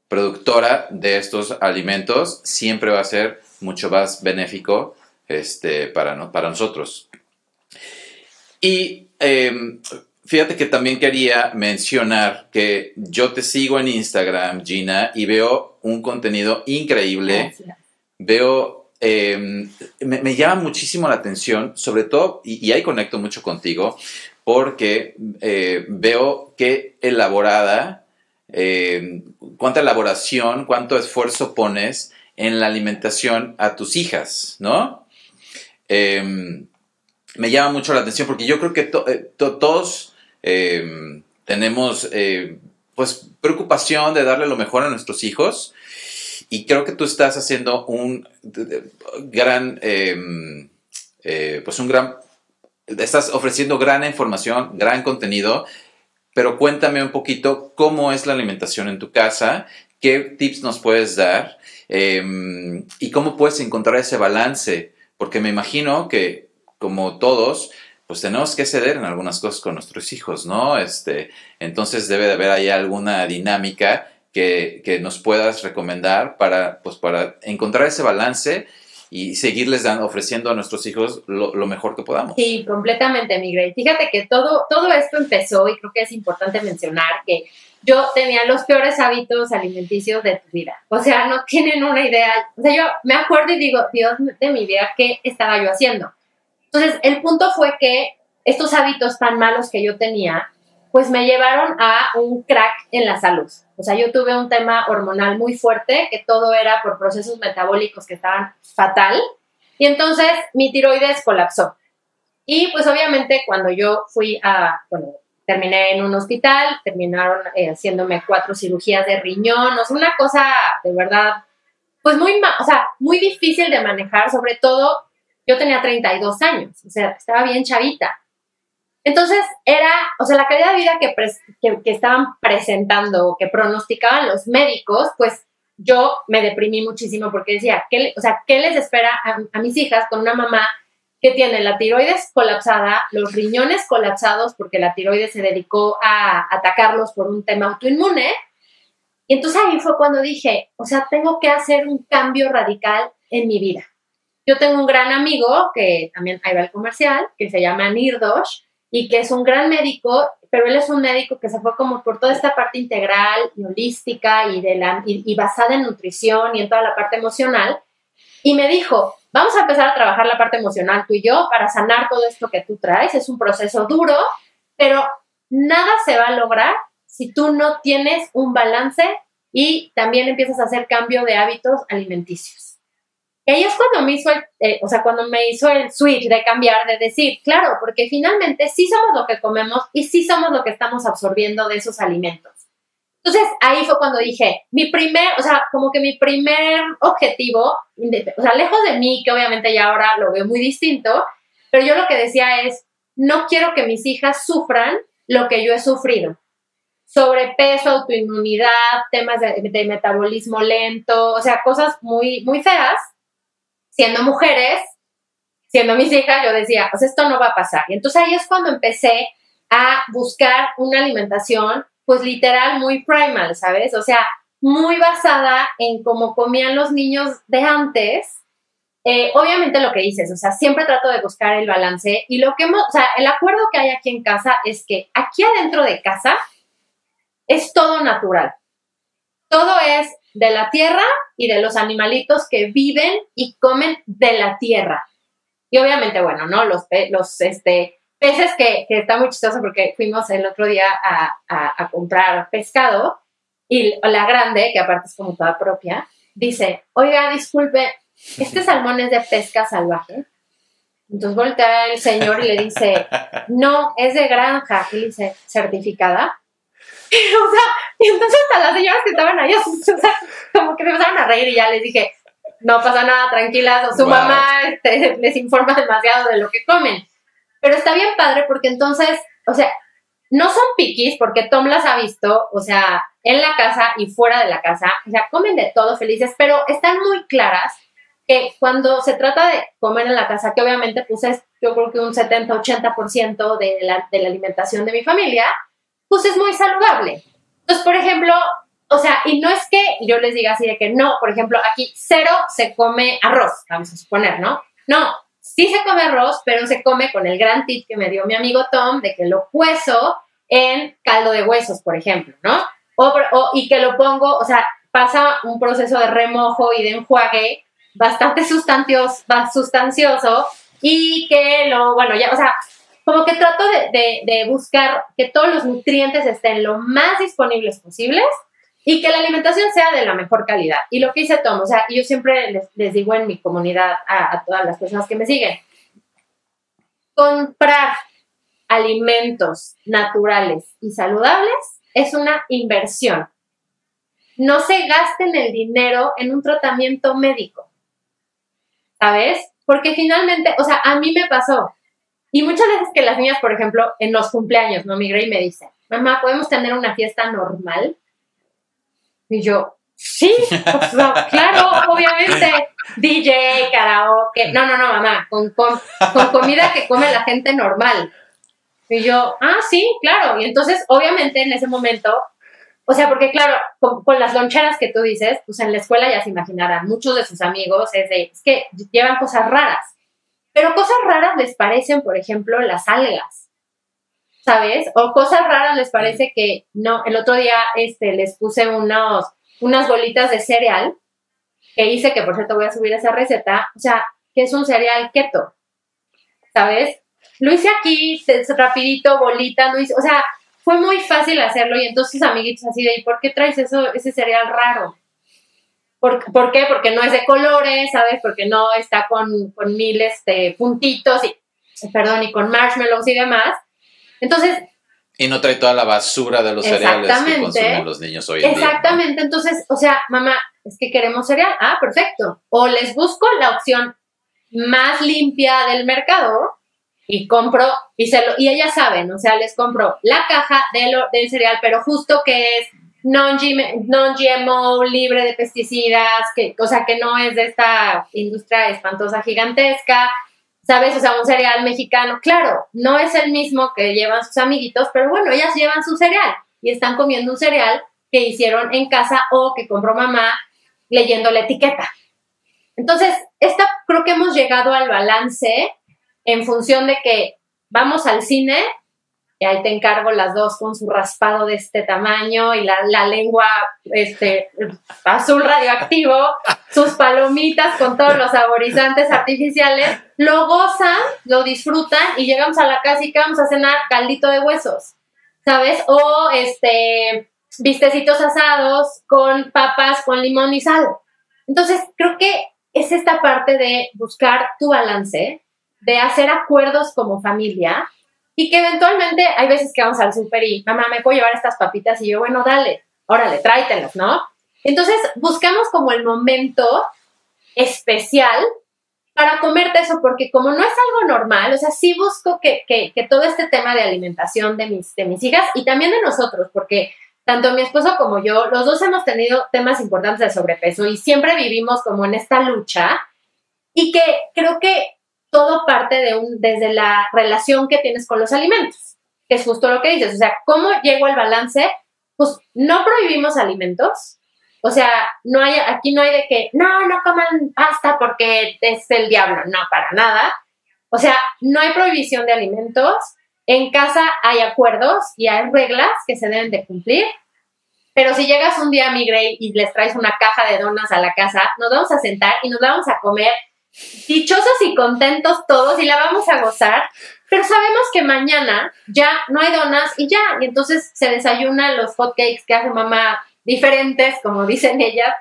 productora de estos alimentos. Siempre va a ser mucho más benéfico este, para, para nosotros. Y em, fíjate que también quería mencionar que yo te sigo en Instagram, Gina, y veo un contenido increíble. Veo Em, me, llama muchísimo la atención, sobre todo, y, ahí conecto mucho contigo, porque eh, veo qué elaborada, em, cuánta elaboración, cuánto esfuerzo pones en la alimentación a tus hijas, ¿no? Em, me llama mucho la atención porque yo creo que eh, todos tenemos eh, pues preocupación de darle lo mejor a nuestros hijos. Y creo que tú estás haciendo un gran, em, eh, pues un gran, estás ofreciendo gran información, gran contenido, pero cuéntame un poquito cómo es la alimentación en tu casa, qué tips nos puedes dar em, y cómo puedes encontrar ese balance, porque me imagino que como todos, pues tenemos que ceder en algunas cosas con nuestros hijos, ¿no? Este, entonces debe de haber ahí alguna dinámica que, nos puedas recomendar para, pues, para encontrar ese balance y seguirles dando, ofreciendo a nuestros hijos lo, mejor que podamos. Sí, completamente, mi Fíjate que todo, todo esto empezó y creo que es importante mencionar que yo tenía los peores hábitos alimenticios de tu vida. O sea, no tienen una idea. O sea, yo me acuerdo y digo, Dios de mi vida, ¿qué estaba yo haciendo? Entonces, el punto fue que estos hábitos tan malos que yo tenía, pues me llevaron a un crack en la salud. O sea, yo tuve un tema hormonal muy fuerte, que todo era por procesos metabólicos que estaban fatal, y entonces mi tiroides colapsó. Y pues obviamente cuando yo fui a, bueno, terminé en un hospital, terminaron eh, haciéndome cuatro cirugías de riñón, o sea, una cosa de verdad, pues muy, o sea, muy difícil de manejar, sobre todo yo tenía 32 años, o sea, estaba bien chavita. Entonces, era, o sea, la calidad de vida que, estaban presentando, que pronosticaban los médicos, pues yo me deprimí muchísimo porque decía, ¿qué, o sea, ¿qué les espera a, mis hijas con una mamá que tiene la tiroides colapsada, los riñones colapsados porque la tiroides se dedicó a atacarlos por un tema autoinmune? Y entonces ahí fue cuando dije, o sea, tengo que hacer un cambio radical en mi vida. Yo tengo un gran amigo, que también ahí va el comercial, que se llama Nirdosh, y que es un gran médico, pero él es un médico que se fue como por toda esta parte integral y holística y, de la, y, basada en nutrición y en toda la parte emocional. Y me dijo, vamos a empezar a trabajar la parte emocional tú y yo para sanar todo esto que tú traes. Es un proceso duro, pero nada se va a lograr si tú no tienes un balance y también empiezas a hacer cambio de hábitos alimenticios. Y ahí es cuando me hizo el, eh, o sea, cuando me hizo el switch de cambiar, de decir, claro, porque finalmente sí somos lo que comemos y sí somos lo que estamos absorbiendo de esos alimentos. Entonces ahí fue cuando dije, mi primer, o sea, como que mi primer objetivo, o sea, lejos de mí, que obviamente ya ahora lo veo muy distinto, pero yo lo que decía es, no quiero que mis hijas sufran lo que yo he sufrido. Sobrepeso, autoinmunidad, temas de, de metabolismo lento, o sea, cosas muy, muy feas. Siendo mujeres, siendo mis hijas, yo decía, pues esto no va a pasar. Y entonces ahí es cuando empecé a buscar una alimentación, pues literal, muy primal, ¿sabes? O sea, muy basada en cómo comían los niños de antes. Eh, obviamente lo que dices, o sea, siempre trato de buscar el balance y lo que hemos, o sea, el acuerdo que hay aquí en casa es que aquí adentro de casa es todo natural. Todo es de la tierra y de los animalitos que viven y comen de la tierra. Y obviamente, bueno, ¿no? Los, los este, peces que, que está muy chistoso porque fuimos el otro día a, a, comprar pescado y la grande, que aparte es como toda propia, dice, oiga, disculpe, ¿este salmón es de pesca salvaje? Entonces voltea el señor y le dice, no, es de granja. Y dice, ¿certificada? *laughs* o sea, y entonces a las señoras que estaban ahí, *laughs* o sea, como que me empezaron a reír y ya les dije, no pasa nada, tranquilas, o su mamá este, *laughs* les informa demasiado de lo que comen. Pero está bien padre porque entonces, o sea, no son piquis porque Tom las ha visto, o sea, en la casa y fuera de la casa, o sea, comen de todo felices, pero están muy claras que cuando se trata de comer en la casa, que obviamente pues es yo creo que un 70-80% de la, de la alimentación de mi familia, pues es muy saludable. Entonces, por ejemplo, o sea, y no es que yo les diga así de que no, por ejemplo, aquí cero se come arroz, vamos a suponer, ¿no? No, sí se come arroz, pero se come con el gran tip que me dio mi amigo Tom de que lo cuezo en caldo de huesos, por ejemplo, ¿no? O, y que lo pongo, o sea, pasa un proceso de remojo y de enjuague bastante sustancioso, sustancioso y que lo, bueno, ya, o sea, como que trato de, de buscar que todos los nutrientes estén lo más disponibles posibles y que la alimentación sea de la mejor calidad. Y lo que hice Tom, o sea, yo siempre les, digo en mi comunidad a, todas las personas que me siguen, comprar alimentos naturales y saludables es una inversión. No se gasten el dinero en un tratamiento médico, ¿sabes? Porque finalmente, o sea, a mí me pasó. Y muchas veces que las niñas, por ejemplo, en los cumpleaños, ¿no? Mi Grey me dice, mamá, ¿podemos tener una fiesta normal? Y yo, sí, pues, *laughs* claro, obviamente, DJ, karaoke, no, no, no, mamá, con, con, comida que come la gente normal. Y yo, ah, sí, claro. Y entonces, obviamente, en ese momento, o sea, porque claro, con, las loncheras que tú dices, pues en la escuela ya se imaginarán, muchos de sus amigos es de, es que llevan cosas raras. Pero cosas raras les parecen, por ejemplo, las algas. ¿sabes? O cosas raras les parece que no. El otro día este, les puse unos, unas bolitas de cereal que hice, que por cierto voy a subir esa receta, o sea, que es un cereal keto, ¿sabes? Lo hice aquí, rapidito, bolita, lo hice, o sea, fue muy fácil hacerlo y entonces amiguitos así de, ¿y por qué traes eso, ese cereal raro? ¿Por, ¿Por, qué? Porque no es de colores, ¿sabes? Porque no está con, con mil este, puntitos y, perdón, y con marshmallows y demás. Entonces... Y no trae toda la basura de los cereales que consumen los niños hoy en día. Exactamente, entonces, o sea, mamá, es que queremos cereal. Ah, perfecto. O les busco la opción más limpia del mercado y compro, y, se lo, y ellas saben, o sea, les compro la caja de del cereal, pero justo que es non-GMO, libre de pesticidas, que, o sea, que no es de esta industria espantosa gigantesca, ¿sabes? O sea, un cereal mexicano, claro, no es el mismo que llevan sus amiguitos, pero bueno, ellas llevan su cereal y están comiendo un cereal que hicieron en casa o que compró mamá leyendo la etiqueta. Entonces, esta creo que hemos llegado al balance en función de que vamos al cine y ahí te encargo las dos con su raspado de este tamaño y la, lengua este, azul radioactivo, sus palomitas con todos los saborizantes artificiales, lo gozan, lo disfrutan y llegamos a la casa y vamos a cenar caldito de huesos, ¿sabes? O este, vistecitos asados con papas con limón y sal. Entonces, creo que es esta parte de buscar tu balance, de hacer acuerdos como familia y que eventualmente hay veces que vamos al súper y mamá, ¿me puedo llevar estas papitas? Y yo, bueno, dale. órale, tráetelas, ¿no? Entonces buscamos como el momento especial para comerte eso, porque como no es algo normal, o sea, sí busco que, que, que, todo este tema de alimentación de mis, de mis hijas y también de nosotros, porque tanto mi esposo como yo, los dos hemos tenido temas importantes de sobrepeso y siempre vivimos como en esta lucha y que creo que todo parte de un, desde la relación que tienes con los alimentos, que es justo lo que dices, o sea, ¿cómo llego al balance? Pues no prohibimos alimentos, o sea, no hay, aquí no hay de que, no, no coman pasta porque es el diablo, no, para nada. O sea, no hay prohibición de alimentos, en casa hay acuerdos y hay reglas que se deben de cumplir, pero si llegas un día a mi Grey y les traes una caja de donas a la casa, nos vamos a sentar y nos vamos a comer dichosos y contentos todos y la vamos a gozar, pero sabemos que mañana ya no hay donas y ya, y entonces se desayunan los hot cakes que hace mamá diferentes, como dicen ellas.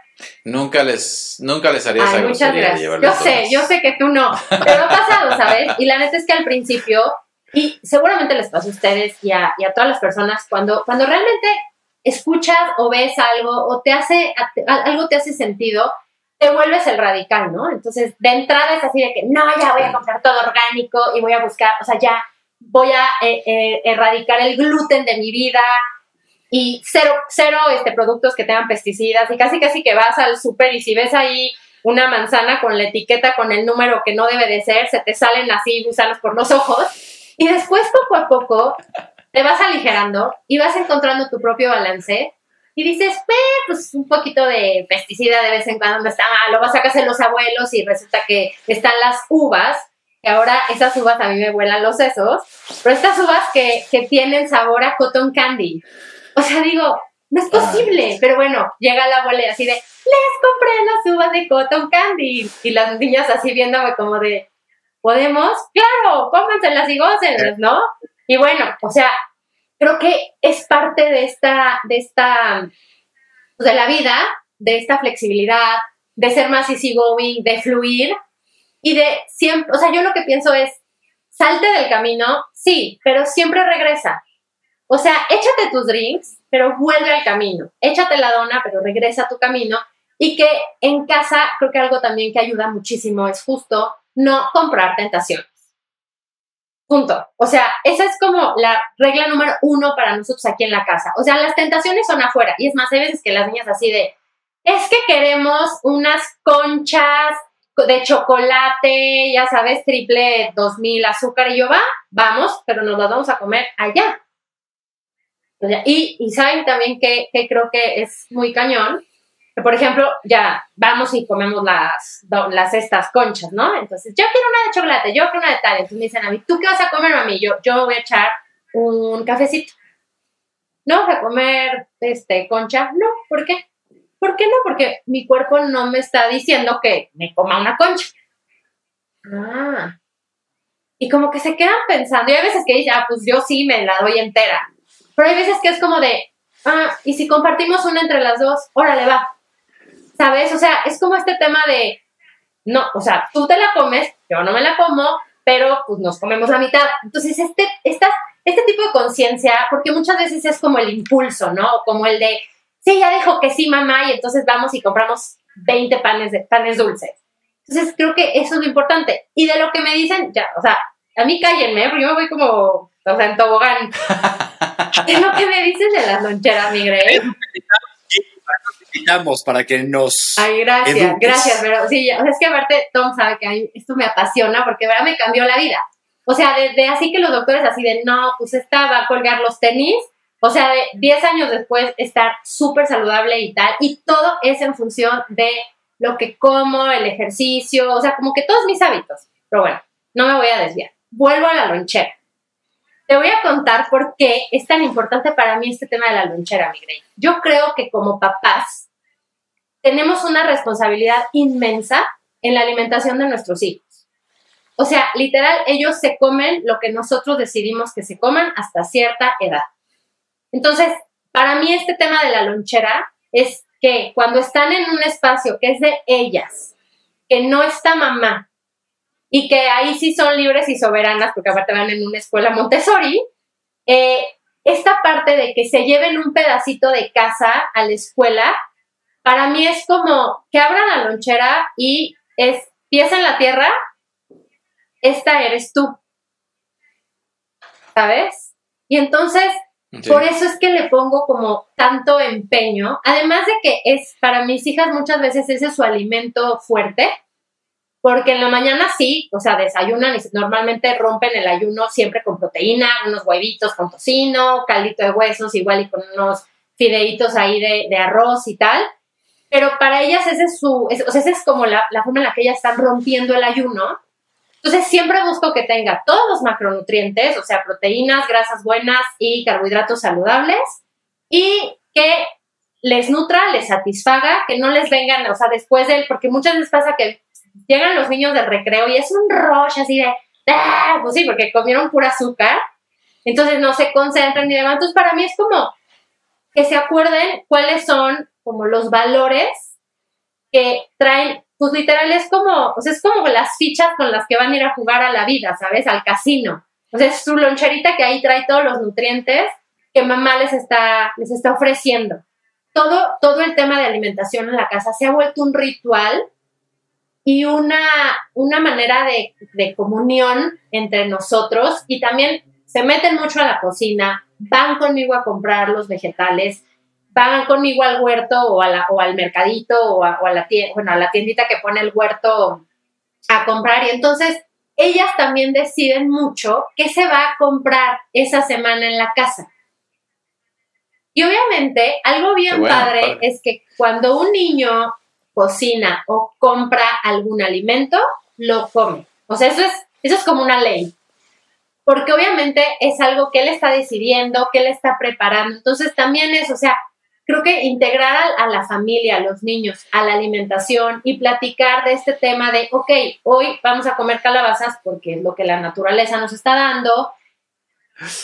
Nunca les, nunca les haría esa muchas gracias. Yo sé, yo sé que tú no, pero ha pasado, ¿sabes? Y la neta es que al principio, y seguramente les pasa a ustedes y a, y a todas las personas, cuando, cuando realmente escuchas o ves algo o te hace, algo te hace sentido, te vuelves el radical, ¿no? Entonces, de entrada es así de que, no, ya voy a comprar todo orgánico y voy a buscar, o sea, ya voy a eh, eh, erradicar el gluten de mi vida y cero, cero este, productos que tengan pesticidas y casi casi que vas al súper y si ves ahí una manzana con la etiqueta con el número que no debe de ser, se te salen así gusanos por los ojos y después poco a poco te vas aligerando y vas encontrando tu propio balance y dices, pues un poquito de pesticida de vez en cuando está lo vas a hacer los abuelos y resulta que están las uvas, que ahora esas uvas a mí me vuelan los sesos, pero estas uvas que, que tienen sabor a cotton candy. O sea, digo, no es posible, pero bueno, llega la abuela y así de, les compré las uvas de cotton candy. Y las niñas así viéndome como de, ¿podemos? Claro, cómanselas y gócenlas, ¿no? Y bueno, o sea, creo que es parte de esta, de esta, pues, de la vida, de esta flexibilidad, de ser más easygoing, de fluir y de siempre, o sea, yo lo que pienso es, salte del camino, sí, pero siempre regresa. O sea, échate tus drinks, pero vuelve al camino. Échate la dona, pero regresa a tu camino. Y que en casa, creo que algo también que ayuda muchísimo es justo no comprar tentaciones. Punto. O sea, esa es como la regla número uno para nosotros aquí en la casa. O sea, las tentaciones son afuera. Y es más, hay veces que las niñas así de, es que queremos unas conchas de chocolate, ya sabes, triple 2000 azúcar. Y yo, va, vamos, pero nos las vamos a comer allá. Y, y saben también que, que creo que es muy cañón, por ejemplo, ya vamos y comemos las, las estas conchas, ¿no? Entonces, yo quiero una de chocolate, yo quiero una de tal. Entonces me dicen a mí, ¿tú qué vas a comer, mami? Yo, yo voy a echar un cafecito. ¿No vas a comer este, concha? No, ¿por qué? ¿Por qué no? Porque mi cuerpo no me está diciendo que me coma una concha. Ah. Y como que se quedan pensando, y hay veces que dicen, ah, pues yo sí me la doy entera. Pero hay veces que es como de, ah, y si compartimos una entre las dos, órale, va ¿sabes? O sea, es como este tema de, no, o sea, tú te la comes, yo no me la como, pero pues nos comemos la mitad. Entonces, este, esta, este tipo de conciencia, porque muchas veces es como el impulso, ¿no? Como el de, sí, ya dijo que sí, mamá, y entonces vamos y compramos 20 panes, de, panes dulces. Entonces, creo que eso es lo importante. Y de lo que me dicen, ya, o sea, a mí cállenme, porque yo me voy como, o sea, en tobogán. *laughs* ¿Qué lo que me dices de las loncheras, mi Grey? Invitamos para que nos. Ay, gracias, gracias, pero sí, o sea, es que aparte Tom sabe que esto me apasiona porque verdad me cambió la vida. O sea, de, así que los doctores así de no, pues esta va a colgar los tenis. O sea, de 10 años después estar súper saludable y tal. Y todo es en función de lo que como, el ejercicio, o sea, como que todos mis hábitos. Pero bueno, no me voy a desviar. Vuelvo a la lonchera. Te voy a contar por qué es tan importante para mí este tema de la lonchera, mi Grey. Yo creo que como papás tenemos una responsabilidad inmensa en la alimentación de nuestros hijos. O sea, literal, ellos se comen lo que nosotros decidimos que se coman hasta cierta edad. Entonces, para mí este tema de la lonchera es que cuando están en un espacio que es de ellas, que no está mamá, y que ahí sí son libres y soberanas, porque aparte van en una escuela Montessori, eh, esta parte de que se lleven un pedacito de casa a la escuela, para mí es como que abran la lonchera y es pies en la tierra, esta eres tú. ¿Sabes? Y entonces, por eso es que le pongo como tanto empeño, además de que es para mis hijas muchas veces ese es su alimento fuerte, porque en la mañana sí, o sea, desayunan y normalmente rompen el ayuno siempre con proteína, unos huevitos con tocino, caldito de huesos, igual y con unos fideitos ahí de, arroz y tal. Pero para ellas ese es su, o sea, esa es como la, forma en la que ellas están rompiendo el ayuno. Entonces siempre busco que tenga todos los macronutrientes, o sea, proteínas, grasas buenas y carbohidratos saludables, y que les nutra, les satisfaga, que no les vengan, o sea, después del, porque muchas veces pasa que llegan los niños del recreo y es un rush así de, ¡ah! pues sí, porque comieron pura azúcar, entonces no se concentran ni demás. Entonces para mí es como que se acuerden cuáles son como los valores que traen, pues literal es como, o sea, es como las fichas con las que van a ir a jugar a la vida, ¿sabes? Al casino. O sea, es su loncherita que ahí trae todos los nutrientes que mamá les está, les está ofreciendo. Todo, todo el tema de alimentación en la casa se ha vuelto un ritual y una, una manera de, de comunión entre nosotros. Y también se meten mucho a la cocina, van conmigo a comprar los vegetales, van conmigo al huerto o, a la, o al mercadito o a, la tienda, bueno, a la tiendita que pone el huerto a comprar. Y entonces ellas también deciden mucho qué se va a comprar esa semana en la casa. Y obviamente algo bien padre. es que cuando un niño cocina o compra algún alimento, lo come. O sea, eso es, eso es como una ley. Porque obviamente es algo que él está decidiendo, que él está preparando. Entonces también es, o sea, creo que integrar a, la familia, a los niños, a la alimentación y platicar de este tema de, ok, hoy vamos a comer calabazas porque es lo que la naturaleza nos está dando,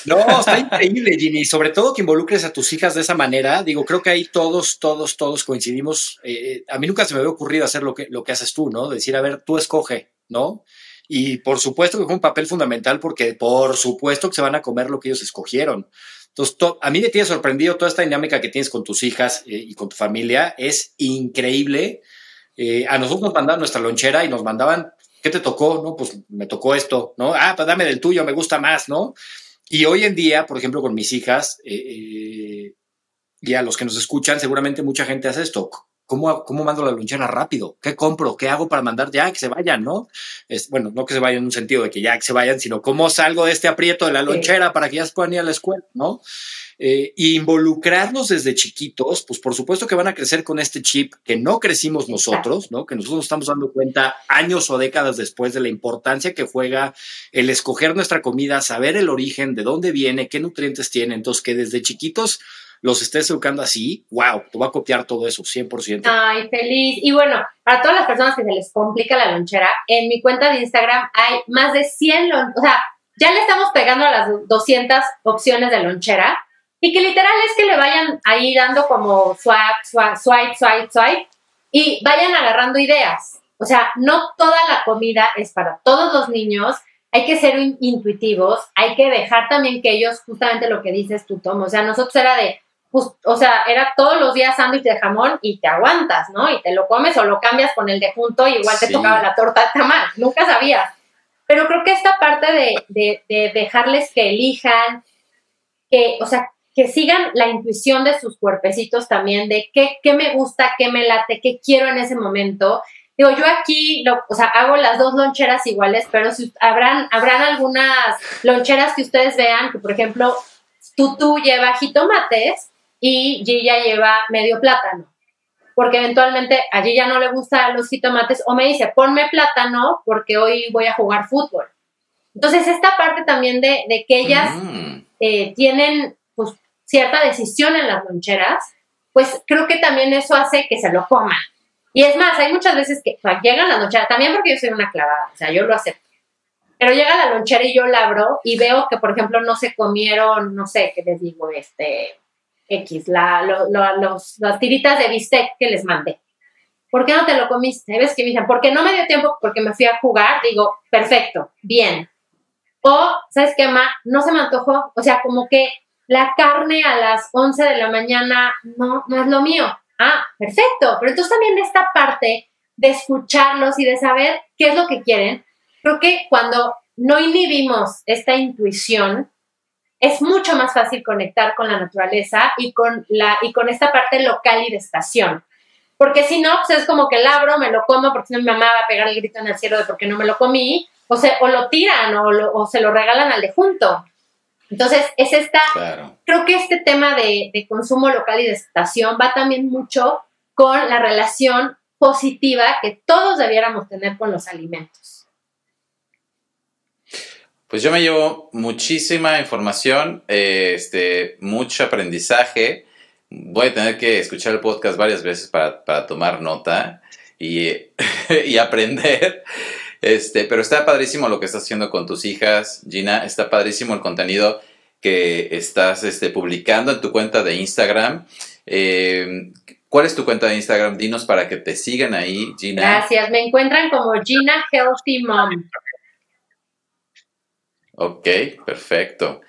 no, está increíble, Ginny. Sobre todo que involucres a tus hijas de esa manera. Digo, creo que ahí todos, todos, todos coincidimos. Eh, a mí nunca se me había ocurrido hacer lo que, lo que haces tú, ¿no? Decir, a ver, tú escoge, ¿no? Y por supuesto que fue un papel fundamental porque por supuesto que se van a comer lo que ellos escogieron. Entonces, a mí me tiene sorprendido toda esta dinámica que tienes con tus hijas eh, y con tu familia. Es increíble. Eh, a nosotros nos mandaban nuestra lonchera y nos mandaban, ¿qué te tocó? No, pues me tocó esto, ¿no? Ah, pues dame del tuyo, me gusta más, ¿no? Y hoy en día, por ejemplo, con mis hijas, eh, eh, y a los que nos escuchan, seguramente mucha gente hace esto. ¿Cómo, ¿Cómo mando la lonchera rápido? ¿Qué compro? ¿Qué hago para mandar ya que se vayan? ¿No? Es, bueno, no que se vayan en un sentido de que ya que se vayan, sino cómo salgo de este aprieto de la lonchera para que ya se puedan ir a la escuela, ¿no? Eh, involucrarnos desde chiquitos, pues por supuesto que van a crecer con este chip que no crecimos nosotros, ¿no? Que nosotros nos estamos dando cuenta años o décadas después de la importancia que juega el escoger nuestra comida, saber el origen, de dónde viene, qué nutrientes tiene. Entonces, que desde chiquitos los estés educando así, wow, te va a copiar todo eso, 100%. Ay, feliz. Y bueno, para todas las personas que se les complica la lonchera, en mi cuenta de Instagram hay más de 100 loncheras, o sea, ya le estamos pegando a las 200 opciones de lonchera y que literal es que le vayan ahí dando como swap, swap, swipe, swipe, swipe y vayan agarrando ideas. O sea, no toda la comida es para todos los niños, hay que ser intuitivos, hay que dejar también que ellos, justamente lo que dices tú, Tom, o sea, nosotros era de, o sea, era todos los días sándwich de jamón y te aguantas, ¿no? Y te lo comes o lo cambias con el de junto y igual te tocaba la torta de tamal, nunca sabías. Pero creo que esta parte de, de, de dejarles que elijan, que, o sea, que sigan la intuición de sus cuerpecitos también, de qué, qué me gusta, qué me late, qué quiero en ese momento. Digo, yo aquí, lo, o sea, hago las dos loncheras iguales, pero si, habrán, habrán algunas loncheras que ustedes vean, que por ejemplo, Tutu lleva jitomates y Gilla lleva medio plátano. Porque eventualmente a Gilla no le gustan los jitomates o me dice, ponme plátano porque hoy voy a jugar fútbol. Entonces, esta parte también de, de que ellas mm. eh, tienen cierta decisión en las loncheras, pues creo que también eso hace que se lo coman. Y es más, hay muchas veces que llegan las loncheras, también porque yo soy una clavada, o sea, yo lo acepto. Pero llega la lonchera y yo la abro y veo que, por ejemplo, no se comieron, no sé, ¿qué les digo? Este, X, la, los, las tiritas de bistec que les mandé. ¿Por qué no te lo comiste? ¿Ves que me dicen, porque no me dio tiempo, porque me fui a jugar? Digo, perfecto, bien. O, ¿sabes qué, Ma? No se me antojó. O sea, como que la carne a las 11 de la mañana no, no es lo mío. Ah, perfecto. Pero entonces también esta parte de escucharlos y de saber qué es lo que quieren, creo que cuando no inhibimos esta intuición, es mucho más fácil conectar con la naturaleza y con, la, y con esta parte local y de estación. Porque si no, pues es como que el abro, me lo como, porque si no mi mamá va a pegar el grito en el cielo de por qué no me lo comí, o, se, o lo tiran o, o se lo regalan al de junto. Entonces, es esta, creo que este tema de, de, consumo local y de estación va también mucho con la relación positiva que todos debiéramos tener con los alimentos. Pues yo me llevo muchísima información, este, mucho aprendizaje. Voy a tener que escuchar el podcast varias veces para, para tomar nota y, *laughs* y aprender. Este, pero está padrísimo lo que estás haciendo con tus hijas, Gina. Está padrísimo el contenido que estás este, publicando en tu cuenta de Instagram. Eh, ¿Cuál es tu cuenta de Instagram? Dinos para que te sigan ahí, Gina. Gracias. Me encuentran como Gina Healthy Mom. Ok, perfecto.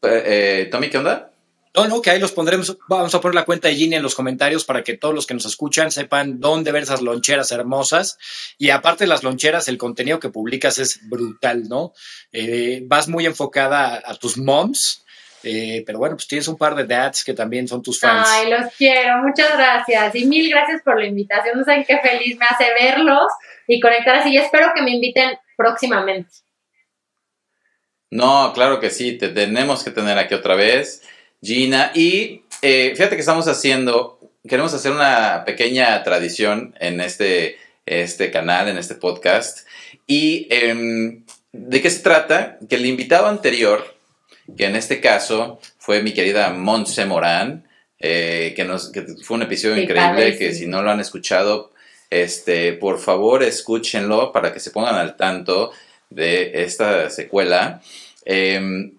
Eh, eh, Tommy, ¿qué onda? No, no, que ahí los pondremos. Vamos a poner la cuenta de Ginny en los comentarios para que todos los que nos escuchan sepan dónde ver esas loncheras hermosas. Y aparte de las loncheras, el contenido que publicas es brutal, ¿no? Eh, vas muy enfocada a, tus moms, eh, pero bueno, pues tienes un par de dads que también son tus fans. Ay, los quiero, muchas gracias. Y mil gracias por la invitación. No saben qué feliz me hace verlos y conectar así. Y espero que me inviten próximamente. No, claro que sí, te tenemos que tener aquí otra vez. Gina. Y eh, fíjate que estamos haciendo, queremos hacer una pequeña tradición en este, este canal, en este podcast. Y em, de qué se trata? Que el invitado anterior, que en este caso fue mi querida Montse Morán, eh, que, nos, fue un episodio increíble, que si no lo han escuchado, este, por favor escúchenlo para que se pongan al tanto de esta secuela. Eh,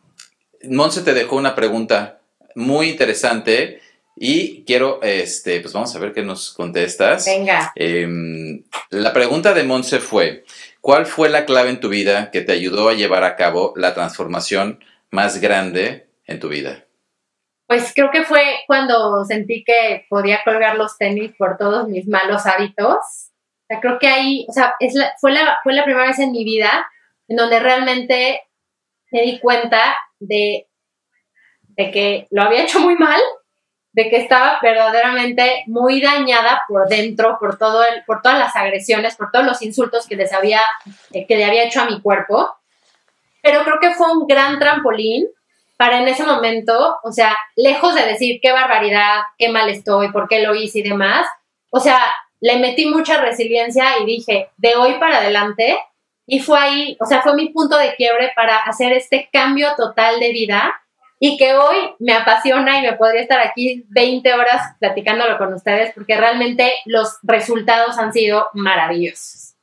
Monse te dejó una pregunta muy interesante y quiero, este, pues vamos a ver qué nos contestas. Venga. Em, la pregunta de Monse fue, ¿cuál fue la clave en tu vida que te ayudó a llevar a cabo la transformación más grande en tu vida? Pues creo que fue cuando sentí que podía colgar los tenis por todos mis malos hábitos. O sea, creo que ahí, o sea, es fue, la, fue la primera vez en mi vida en donde realmente me di cuenta de de que lo había hecho muy mal, de que estaba verdaderamente muy dañada por dentro, por, todo el, por todas las agresiones, por todos los insultos que, les había, eh, que le había hecho a mi cuerpo. Pero creo que fue un gran trampolín para en ese momento, o sea, lejos de decir qué barbaridad, qué mal estoy, por qué lo hice y demás, o sea, le metí mucha resiliencia y dije, de hoy para adelante, y fue ahí, o sea, fue mi punto de quiebre para hacer este cambio total de vida y que hoy me apasiona y me podría estar aquí 20 horas platicándolo con ustedes porque realmente los resultados han sido maravillosos.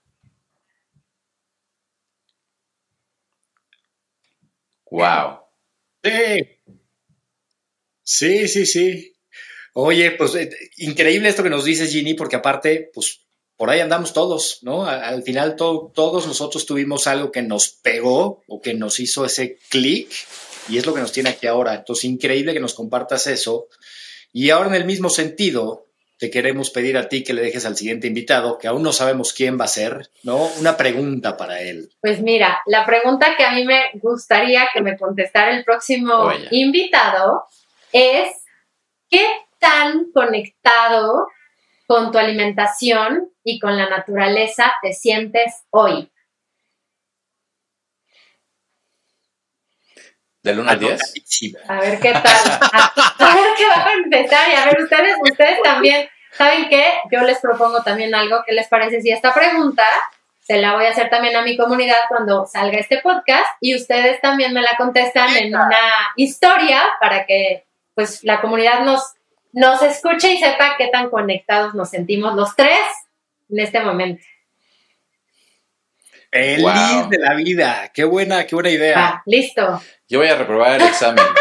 Wow. Sí. Sí, sí, sí. Oye, pues eh, increíble esto que nos dices, Ginny, porque aparte, pues por ahí andamos todos, ¿no? Al, final todos nosotros tuvimos algo que nos pegó o que nos hizo ese clic y es lo que nos tiene aquí ahora. Entonces, increíble que nos compartas eso. Y ahora en el mismo sentido, te queremos pedir a ti que le dejes al siguiente invitado, que aún no sabemos quién va a ser, ¿no? Una pregunta para él. Pues mira, la pregunta que a mí me gustaría que me contestara el próximo invitado es, ¿qué tan conectado con tu alimentación y con la naturaleza te sientes hoy? ¿Del 1 al 10? A ver qué tal. A, ver qué va a empezar. Y a ver, ustedes, ustedes también, ¿saben qué? Yo les propongo también algo. ¿Qué les parece si esta pregunta se la voy a hacer también a mi comunidad cuando salga este podcast y ustedes también me la contestan en una historia para que pues la comunidad nos, nos escuche y sepa qué tan conectados nos sentimos los tres en este momento. Feliz de la vida. Qué buena, qué buena idea. Ah, listo. Yo voy a reprobar el examen. *laughs*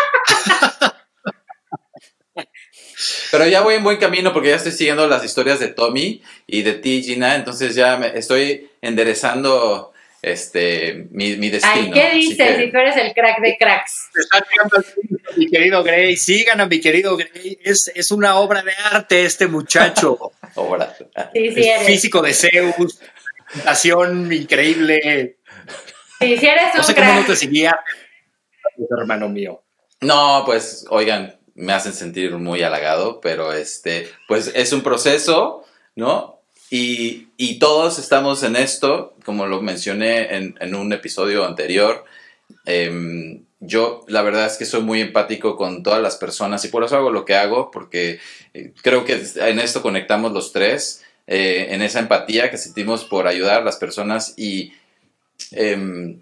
Pero ya voy en buen camino porque ya estoy siguiendo las historias de Tommy y de ti, Gina. Entonces ya me estoy enderezando este, mi, mi destino. Ay, ¿qué dices si tú eres el crack de cracks? mi querido Gray, sigan a mi querido Gray, es, es una obra de arte este muchacho. *laughs* obra. Sí, sí eres. Físico de Zeus, presentación increíble. Sí, sí eres un No sé crack. cómo no te seguía, hermano mío. No, pues, oigan, me hacen sentir muy halagado, pero este, pues es un proceso, ¿no? Y, y todos estamos en esto, como lo mencioné en, en un episodio anterior. em, yo, la verdad es que soy muy empático con todas las personas y por eso hago lo que hago, porque eh, creo que en esto conectamos los tres, eh, en esa empatía que sentimos por ayudar a las personas y em,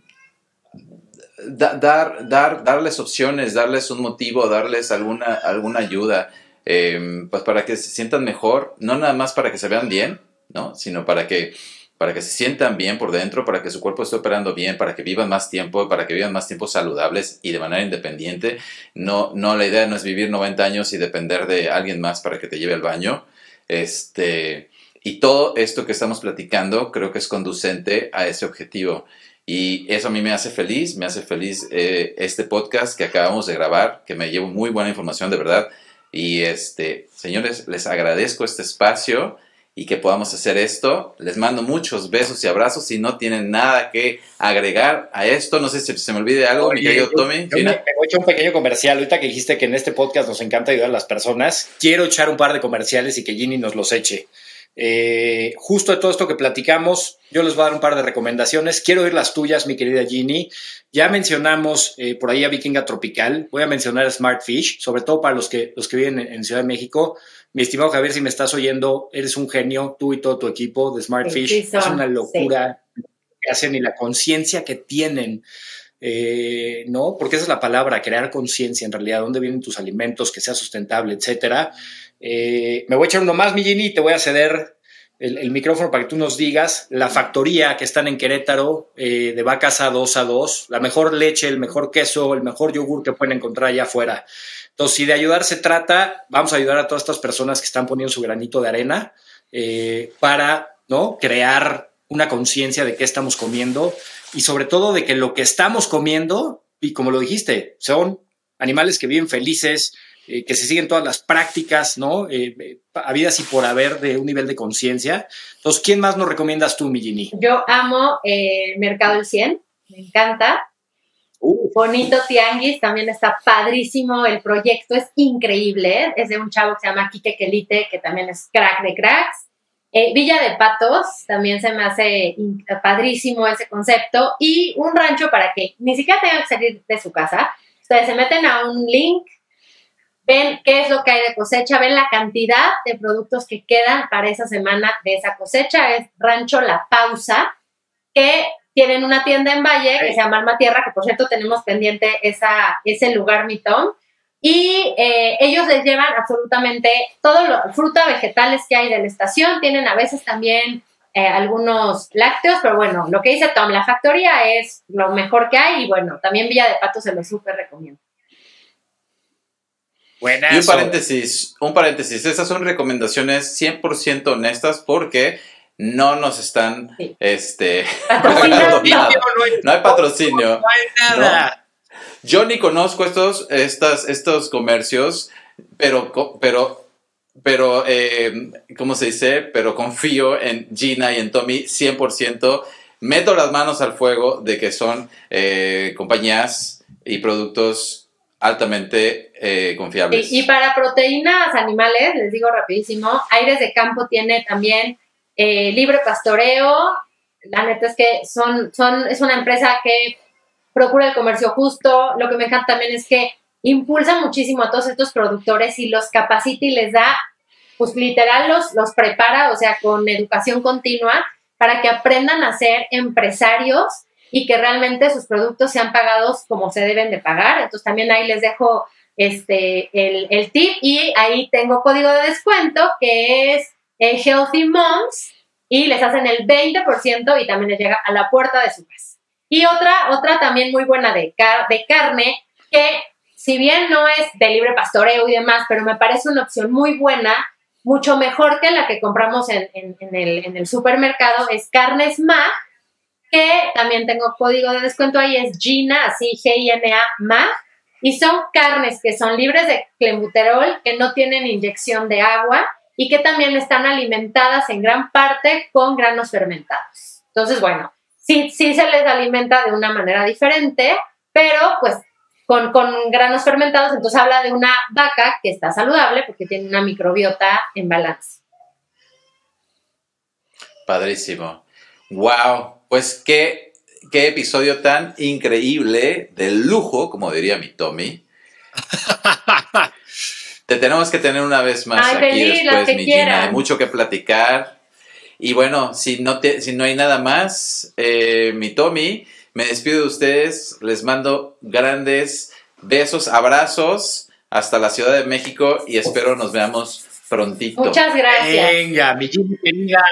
da- dar, dar, darles opciones, darles un motivo, darles alguna, alguna ayuda, em, pues para que se sientan mejor, no nada más para que se vean bien, ¿no? Sino para que, para que se sientan bien por dentro, para que su cuerpo esté operando bien, para que vivan más tiempo, para que vivan más tiempo saludables y de manera independiente. No, no, la idea no es vivir 90 años y depender de alguien más para que te lleve al baño. Este, y todo esto que estamos platicando creo que es conducente a ese objetivo. Y eso a mí me hace feliz, me hace feliz eh, este podcast que acabamos de grabar, que me llevo muy buena información de verdad. Y este, señores, les agradezco este espacio y que podamos hacer esto. Les mando muchos besos y abrazos. Si no tienen nada que agregar a esto, no sé si se me olvide algo, mi Oye, querido yo- Tommy. yo me, me voy a echar un pequeño comercial. Ahorita que dijiste que en este podcast nos encanta ayudar a las personas, quiero echar un par de comerciales y que Ginny nos los eche. Eh, justo de todo esto que platicamos, yo les voy a dar un par de recomendaciones. Quiero oír las tuyas, mi querida Ginny. Ya mencionamos eh, por ahí a Vikinga Tropical. Voy a mencionar a Smart Fish, sobre todo para los que, los que viven en, en Ciudad de México. Mi estimado Javier, si me estás oyendo, eres un genio, tú y todo tu equipo de Smart Fish. es una locura que hacen y la conciencia que tienen eh, ¿no? Porque esa es la palabra, crear conciencia en realidad, dónde vienen tus alimentos, que sea sustentable, etcétera. Eh, me voy a echar uno más, mi y te voy a ceder el, micrófono para que tú nos digas la factoría que están en Querétaro eh, de vacas a 2 a 2, la mejor leche, el mejor queso, el mejor yogur que pueden encontrar allá afuera. Entonces, si de ayudar se trata, vamos a ayudar a todas estas personas que están poniendo su granito de arena eh, para ¿no? crear una conciencia de qué estamos comiendo y sobre todo de que lo que estamos comiendo, y como lo dijiste, son animales que viven felices, eh, que se siguen todas las prácticas, ¿no? Eh, eh, habidas y por haber de un nivel de conciencia. Entonces, ¿quién más nos recomiendas tú, Millini? Yo amo eh, el Mercado del 100, me encanta. Bonito Tianguis, también está padrísimo. El proyecto es increíble. Es de un chavo que se llama Quique Quelite, que también es crack de cracks. Eh, Villa de Patos, también se me hace padrísimo ese concepto. Y un rancho para que ni siquiera tengan que salir de su casa. Ustedes se meten a un link, ven qué es lo que hay de cosecha, ven la cantidad de productos que quedan para esa semana de esa cosecha. Es Rancho La Pausa, que tienen una tienda en Valle que se llama Alma Tierra, que por cierto tenemos pendiente esa, ese lugar, mi Tom. Y eh, ellos les llevan absolutamente todo lo, fruta, vegetales que hay de la estación. Tienen a veces también eh, algunos lácteos, pero bueno, lo que dice Tom, la factoría es lo mejor que hay y bueno, también Villa de Pato se lo súper recomiendo. Buenas. Y un paréntesis, un paréntesis, esas son recomendaciones 100% honestas porque no nos están, Sí. este, *laughs* nada. *laughs* No hay patrocinio. No hay nada. Yo ni conozco estos, estas, estos comercios, pero, pero, pero, eh, ¿cómo se dice? Pero confío en Gina y en Tommy 100%. Meto las manos al fuego de que son eh, compañías y productos altamente eh, confiables. Y, y para proteínas animales, les digo rapidísimo, Aires de Campo tiene también eh, libre pastoreo. La neta es que son, son, es una empresa que procura el comercio justo. Lo que me encanta también es que impulsa muchísimo a todos estos productores y los capacita y les da, pues literal los, los prepara, o sea, con educación continua para que aprendan a ser empresarios y que realmente sus productos sean pagados como se deben de pagar. Entonces también ahí les dejo este, el, el tip y ahí tengo código de descuento que es eh, Healthy Moms y les hacen el 20% y también les llega a la puerta de su casa. Y otra, otra también muy buena de, car de carne que si bien no es de libre pastoreo y demás, pero me parece una opción muy buena, mucho mejor que la que compramos en, en, en el, en el supermercado, es Carnes Mag, que también tengo código de descuento ahí, es Gina, así G-I-N-A, MAG, y son carnes que son libres de clenbuterol, que no tienen inyección de agua y que también están alimentadas en gran parte con granos fermentados. Entonces, bueno, sí, sí se les alimenta de una manera diferente, pero pues con, con granos fermentados, entonces habla de una vaca que está saludable porque tiene una microbiota en balance. Padrísimo. Wow, pues qué, qué episodio tan increíble, de lujo, como diría mi Tommy. *laughs* Te tenemos que tener una vez más Ay, aquí feliz, después, mi Gina. Hay mucho que platicar. Y bueno, si no, te, si no hay nada más, eh, mi Tommy, me despido de ustedes. Les mando grandes besos, abrazos hasta la Ciudad de México y espero nos veamos prontito. Muchas gracias. Venga, mi Jimmy querida.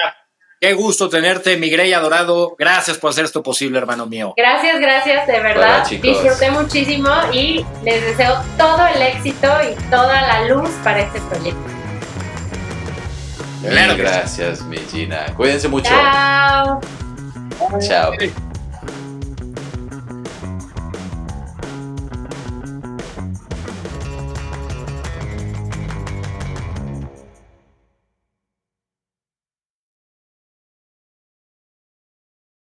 Qué gusto tenerte, mi Grey adorado. Gracias por hacer esto posible, hermano mío. Gracias, gracias, de verdad. Disfruté muchísimo y les deseo todo el éxito y toda la luz para este proyecto. Mil Claro gracias, mi Gina. Cuídense mucho. Chao. Chao.